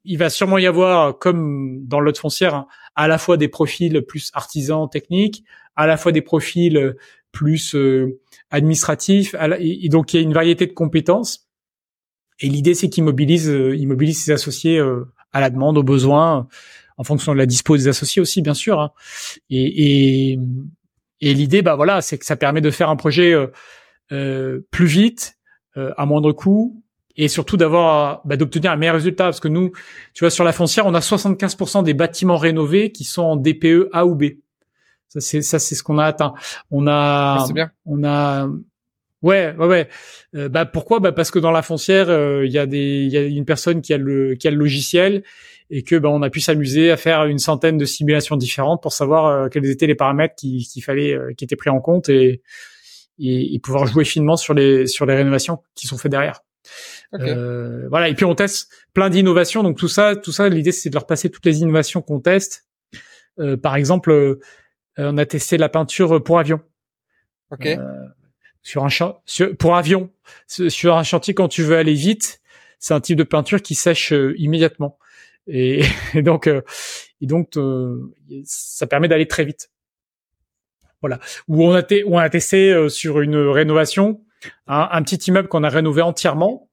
Speaker 1: il va sûrement y avoir, comme dans l'autre foncière, hein, à la fois des profils plus artisans, techniques, à la fois des profils plus euh, administratif. Et, donc il y a une variété de compétences. Et l'idée c'est qu'il mobilise, euh, il mobilise ses associés euh, à la demande, aux besoins, en fonction de la dispo des associés aussi, bien sûr. Hein. Et, l'idée, bah voilà, c'est que ça permet de faire un projet plus vite, à moindre coût, et surtout d'avoir bah, d'obtenir un meilleur résultat parce que nous tu vois sur la foncière on a 75% des bâtiments rénovés qui sont en DPE A ou B ça c'est ça c'est ce qu'on a atteint. On a
Speaker 2: bien.
Speaker 1: on a ouais ouais ouais. Euh, bah pourquoi? Bah parce que dans la foncière euh, il y a des il y a une personne qui a le qui a le logiciel et que bah on a pu s'amuser à faire une centaine de simulations différentes pour savoir euh, quels étaient les paramètres qu'il fallait qui étaient pris en compte et, et, et pouvoir jouer finement sur les sur les rénovations qui sont faites derrière. Euh, voilà et puis on teste plein d'innovations donc tout ça tout ça l'idée c'est de leur passer toutes les innovations qu'on teste euh, par exemple euh, on a testé la peinture pour avion.
Speaker 2: Ok. Euh,
Speaker 1: sur un champ, pour avion, sur un chantier quand tu veux aller vite, c'est un type de peinture qui sèche immédiatement. Et, donc, et donc ça permet d'aller très vite. Voilà. Où on a, on a testé sur une rénovation un, un petit immeuble qu'on a rénové entièrement,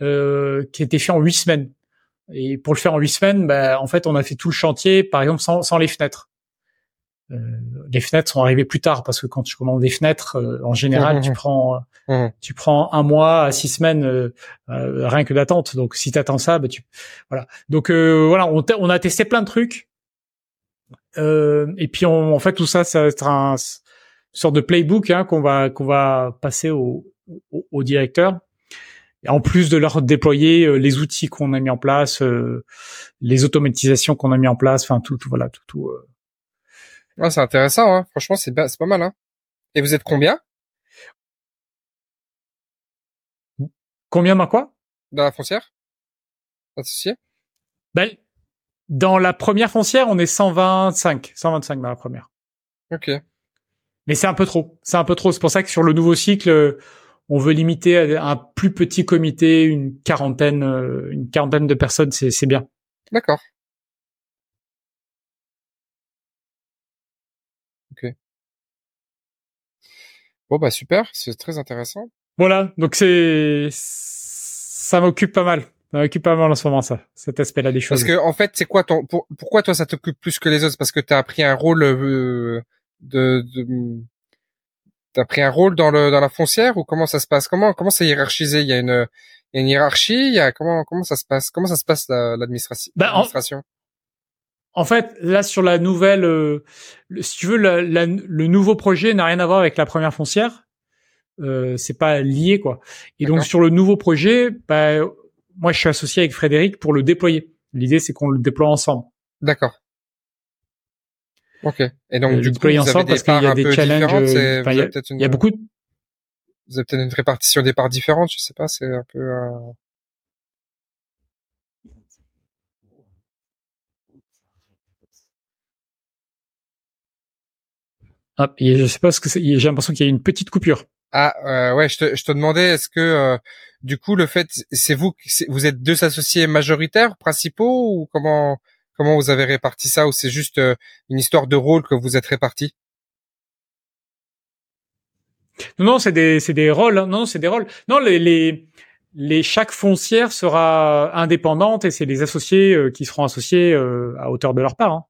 Speaker 1: qui était fait en huit semaines. Et pour le faire en huit semaines, bah, en fait, on a fait tout le chantier, par exemple, sans, sans les fenêtres. Euh, les fenêtres sont arrivées plus tard parce que quand tu commandes des fenêtres, euh, en général, tu mmh. prends mmh. tu prends un mois à six semaines euh, rien que d'attente. Donc si tu attends ça, bah, tu voilà. Donc voilà, on, on a testé plein de trucs. et puis on, en fait tout ça, ça va être un sorte de playbook hein, qu'on va qu'on va passer au, au, au directeur en plus de leur déployer euh, les outils qu'on a mis en place, euh, les automatisations qu'on a mis en place, enfin tout, tout, voilà, tout, tout. Euh.
Speaker 2: Ouais, c'est intéressant, hein. franchement, c'est c'est pas mal. Hein. Et vous êtes combien?
Speaker 1: Combien dans quoi
Speaker 2: Dans la foncière? Associé
Speaker 1: Ben, dans la première foncière, on est 125, 125 dans la première.
Speaker 2: Ok.
Speaker 1: Mais c'est un peu trop. C'est un peu trop. C'est pour ça que sur le nouveau cycle, on veut limiter à un plus petit comité, une quarantaine, euh, une quarantaine de personnes, c'est bien.
Speaker 2: D'accord. Ok. Bon bah super, c'est très intéressant.
Speaker 1: Voilà, donc c'est ça m'occupe pas mal. Ça m'occupe pas mal en ce moment ça, cet aspect-là des choses.
Speaker 2: Parce que en fait, c'est quoi ton pourquoi toi ça t'occupe plus que les autres? Parce que tu as pris un rôle euh, de, de T'as pris un rôle dans le dans la foncière ou comment ça se passe? Comment comment c'est hiérarchisé? Il y a une il y a une hiérarchie. Il y a comment comment ça se passe? Comment ça se passe l'administration
Speaker 1: bah, en, fait, là sur la nouvelle, euh, si tu veux, le nouveau projet n'a rien à voir avec la première foncière. Euh, c'est pas lié quoi. Et donc sur le nouveau projet, bah, moi je suis associé avec Frédéric pour le déployer. L'idée c'est qu'on le déploie ensemble.
Speaker 2: D'accord. Ok. Et donc,
Speaker 1: euh, du coup, vous avez parce qu'il y a des challenges. Euh, il y, a, il y a beaucoup. De...
Speaker 2: Vous avez peut-être une répartition des parts différentes, je sais pas. C'est un peu. Euh...
Speaker 1: Ah, je sais pas ce que c'est. J'ai l'impression qu'il y a une petite coupure.
Speaker 2: Ah euh, ouais, je te, je te demandais, est-ce que euh, du coup le fait, c'est vous, vous êtes deux associés majoritaires, principaux ou comment Comment vous avez réparti ça ou c'est juste euh, une histoire de rôle que vous êtes répartis?
Speaker 1: Non, non, c'est des c'est des rôles. Hein. Non, c'est des rôles. Non, les, les les chaque foncière sera indépendante et c'est les associés euh, qui seront associés euh, à hauteur de leur part. Hein.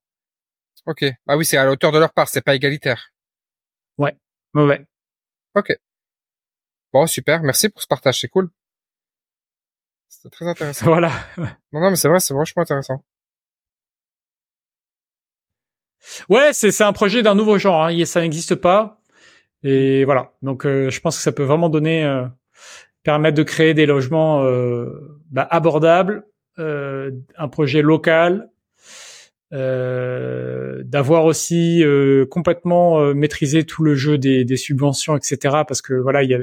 Speaker 2: Ok. Ah oui, c'est à la hauteur de leur part, c'est pas égalitaire.
Speaker 1: Ouais. Ouais.
Speaker 2: Ok. Bon, super. Merci pour ce partage, c'est cool. C'est très intéressant.
Speaker 1: Voilà.
Speaker 2: non, non, mais c'est vrai, c'est vachement intéressant.
Speaker 1: Ouais, c'est c'est un projet d'un nouveau genre. Hein. Ça n'existe pas. Et voilà. Donc, euh, je pense que ça peut vraiment donner, euh, permettre de créer des logements euh, bah, abordables, un projet local, d'avoir aussi complètement maîtrisé tout le jeu des, des, subventions, etc. Parce que voilà, il y a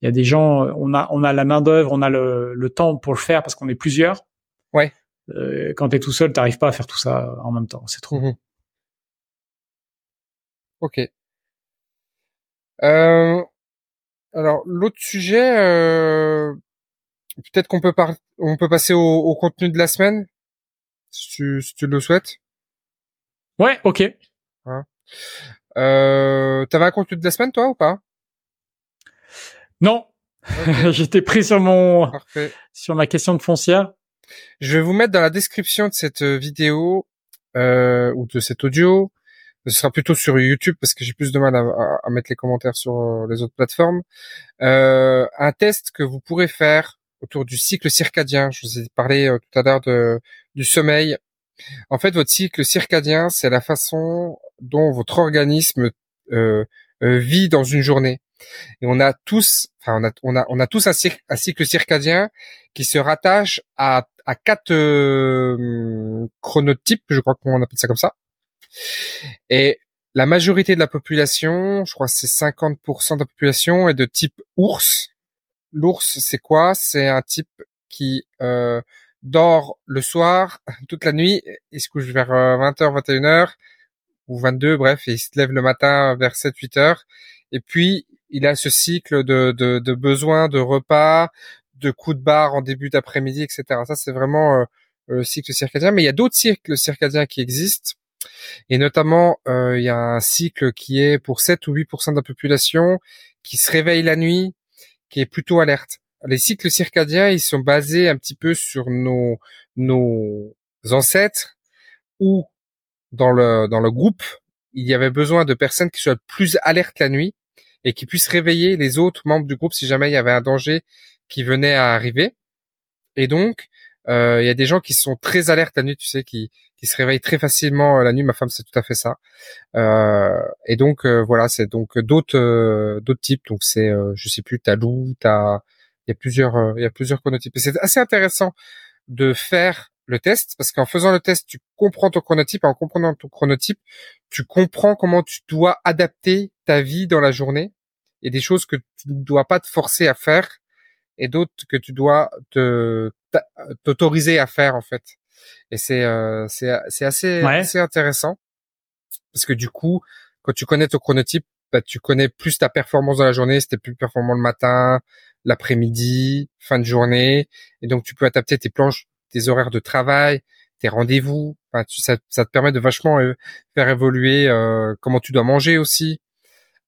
Speaker 1: il y a des gens, on a on a la main d'œuvre, on a le, le temps pour le faire parce qu'on est plusieurs.
Speaker 2: Ouais.
Speaker 1: quand t'es tout seul, t'arrives pas à faire tout ça en même temps. C'est trop. Mmh
Speaker 2: Ok. Euh, alors l'autre sujet, euh, peut-être qu'on peut par on peut passer au, au, contenu de la semaine, si tu, si tu le souhaites.
Speaker 1: Ouais, ok.
Speaker 2: Hein. Euh, T'avais un contenu de la semaine toi ou pas?
Speaker 1: Non, j'étais pris sur mon sur ma question de foncière.
Speaker 2: Je vais vous mettre dans la description de cette vidéo euh, ou de cet audio ce sera plutôt sur YouTube parce que j'ai plus de mal à, mettre les commentaires sur euh, les autres plateformes. Euh, un test que vous pourrez faire autour du cycle circadien. Je vous ai parlé euh, tout à l'heure de, du sommeil. En fait, votre cycle circadien, c'est la façon dont votre organisme euh, vit dans une journée. Et on a tous, enfin, on a, on a, on a tous un, cycle circadien qui se rattache à, à quatre chronotypes, je crois qu'on appelle ça comme ça. Et la majorité de la population, je crois que c'est 50% de la population, est de type ours. L'ours, c'est quoi? C'est un type qui euh, dort le soir, toute la nuit, il se couche vers 20h, euh, 21h, ou 22, bref, et il se lève le matin vers 7-8 heures. Et puis, il a ce cycle de, de, de besoins, de repas, de coups de barre en début d'après-midi, etc. Ça, c'est vraiment le cycle circadien. Mais il y a d'autres cycles circadiens qui existent. Et notamment, il y a un cycle qui est pour 7 ou 8% de la population qui se réveille la nuit, qui est plutôt alerte. Les cycles circadiens, ils sont basés un petit peu sur nos, nos ancêtres ou dans le, dans le groupe, il y avait besoin de personnes qui soient plus alertes la nuit et qui puissent réveiller les autres membres du groupe si jamais il y avait un danger qui venait à arriver. Et donc, il y a des gens qui sont très alertes la nuit, tu sais, qui, qui se réveillent très facilement la nuit. Ma femme, c'est tout à fait ça. Euh, et donc euh, voilà, c'est donc d'autres d'autres types. Donc c'est, je sais plus, t'as loup, t'as, il y a plusieurs, il y a plusieurs chronotypes. Et c'est assez intéressant de faire le test parce qu'en faisant le test, tu comprends ton chronotype. Et en comprenant ton chronotype, tu comprends comment tu dois adapter ta vie dans la journée et des choses que tu ne dois pas te forcer à faire et d'autres que tu dois te t'autoriser à faire en fait. Et c'est euh, c'est c'est assez assez intéressant parce que du coup, quand tu connais ton chronotype, bah, tu connais plus ta performance dans la journée, si t'es plus performant le matin, l'après-midi, fin de journée, et donc tu peux adapter tes planches tes horaires de travail, tes rendez-vous. Enfin, ça, ça, te permet de vachement euh, faire évoluer euh, comment tu dois manger aussi,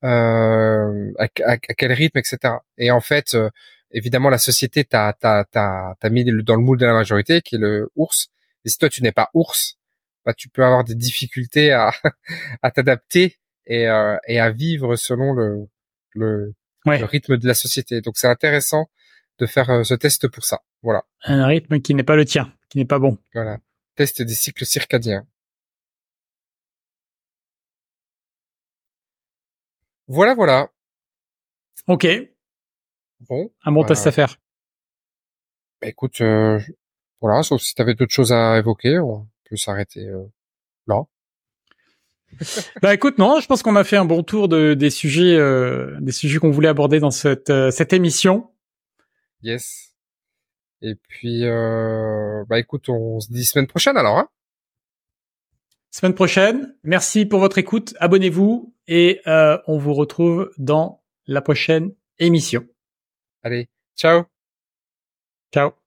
Speaker 2: euh, à, à, quel rythme, etc. Et en fait, euh, évidemment, la société t'a t'a t'a t'a mis dans le moule de la majorité, qui est le ours. Et si toi tu n'es pas ours, bah tu peux avoir des difficultés à à t'adapter et euh, et à vivre selon le le, le rythme de la société. Donc c'est intéressant de faire ce test pour ça. Voilà.
Speaker 1: Un rythme qui n'est pas le tien, qui n'est pas bon.
Speaker 2: Voilà. Test des cycles circadiens. Voilà, voilà.
Speaker 1: Ok.
Speaker 2: Bon.
Speaker 1: Un bon test à faire.
Speaker 2: Bah, écoute, euh, voilà, sauf si tu avais d'autres choses à évoquer, on peut s'arrêter euh, là.
Speaker 1: bah écoute, non, je pense qu'on a fait un bon tour de, des sujets, euh, des sujets qu'on voulait aborder dans cette, cette émission.
Speaker 2: Yes. Et puis, euh, bah écoute, on se dit semaine prochaine alors. Hein
Speaker 1: semaine prochaine. Merci pour votre écoute. Abonnez-vous et euh, on vous retrouve dans la prochaine émission.
Speaker 2: Allez, ciao.
Speaker 1: Ciao.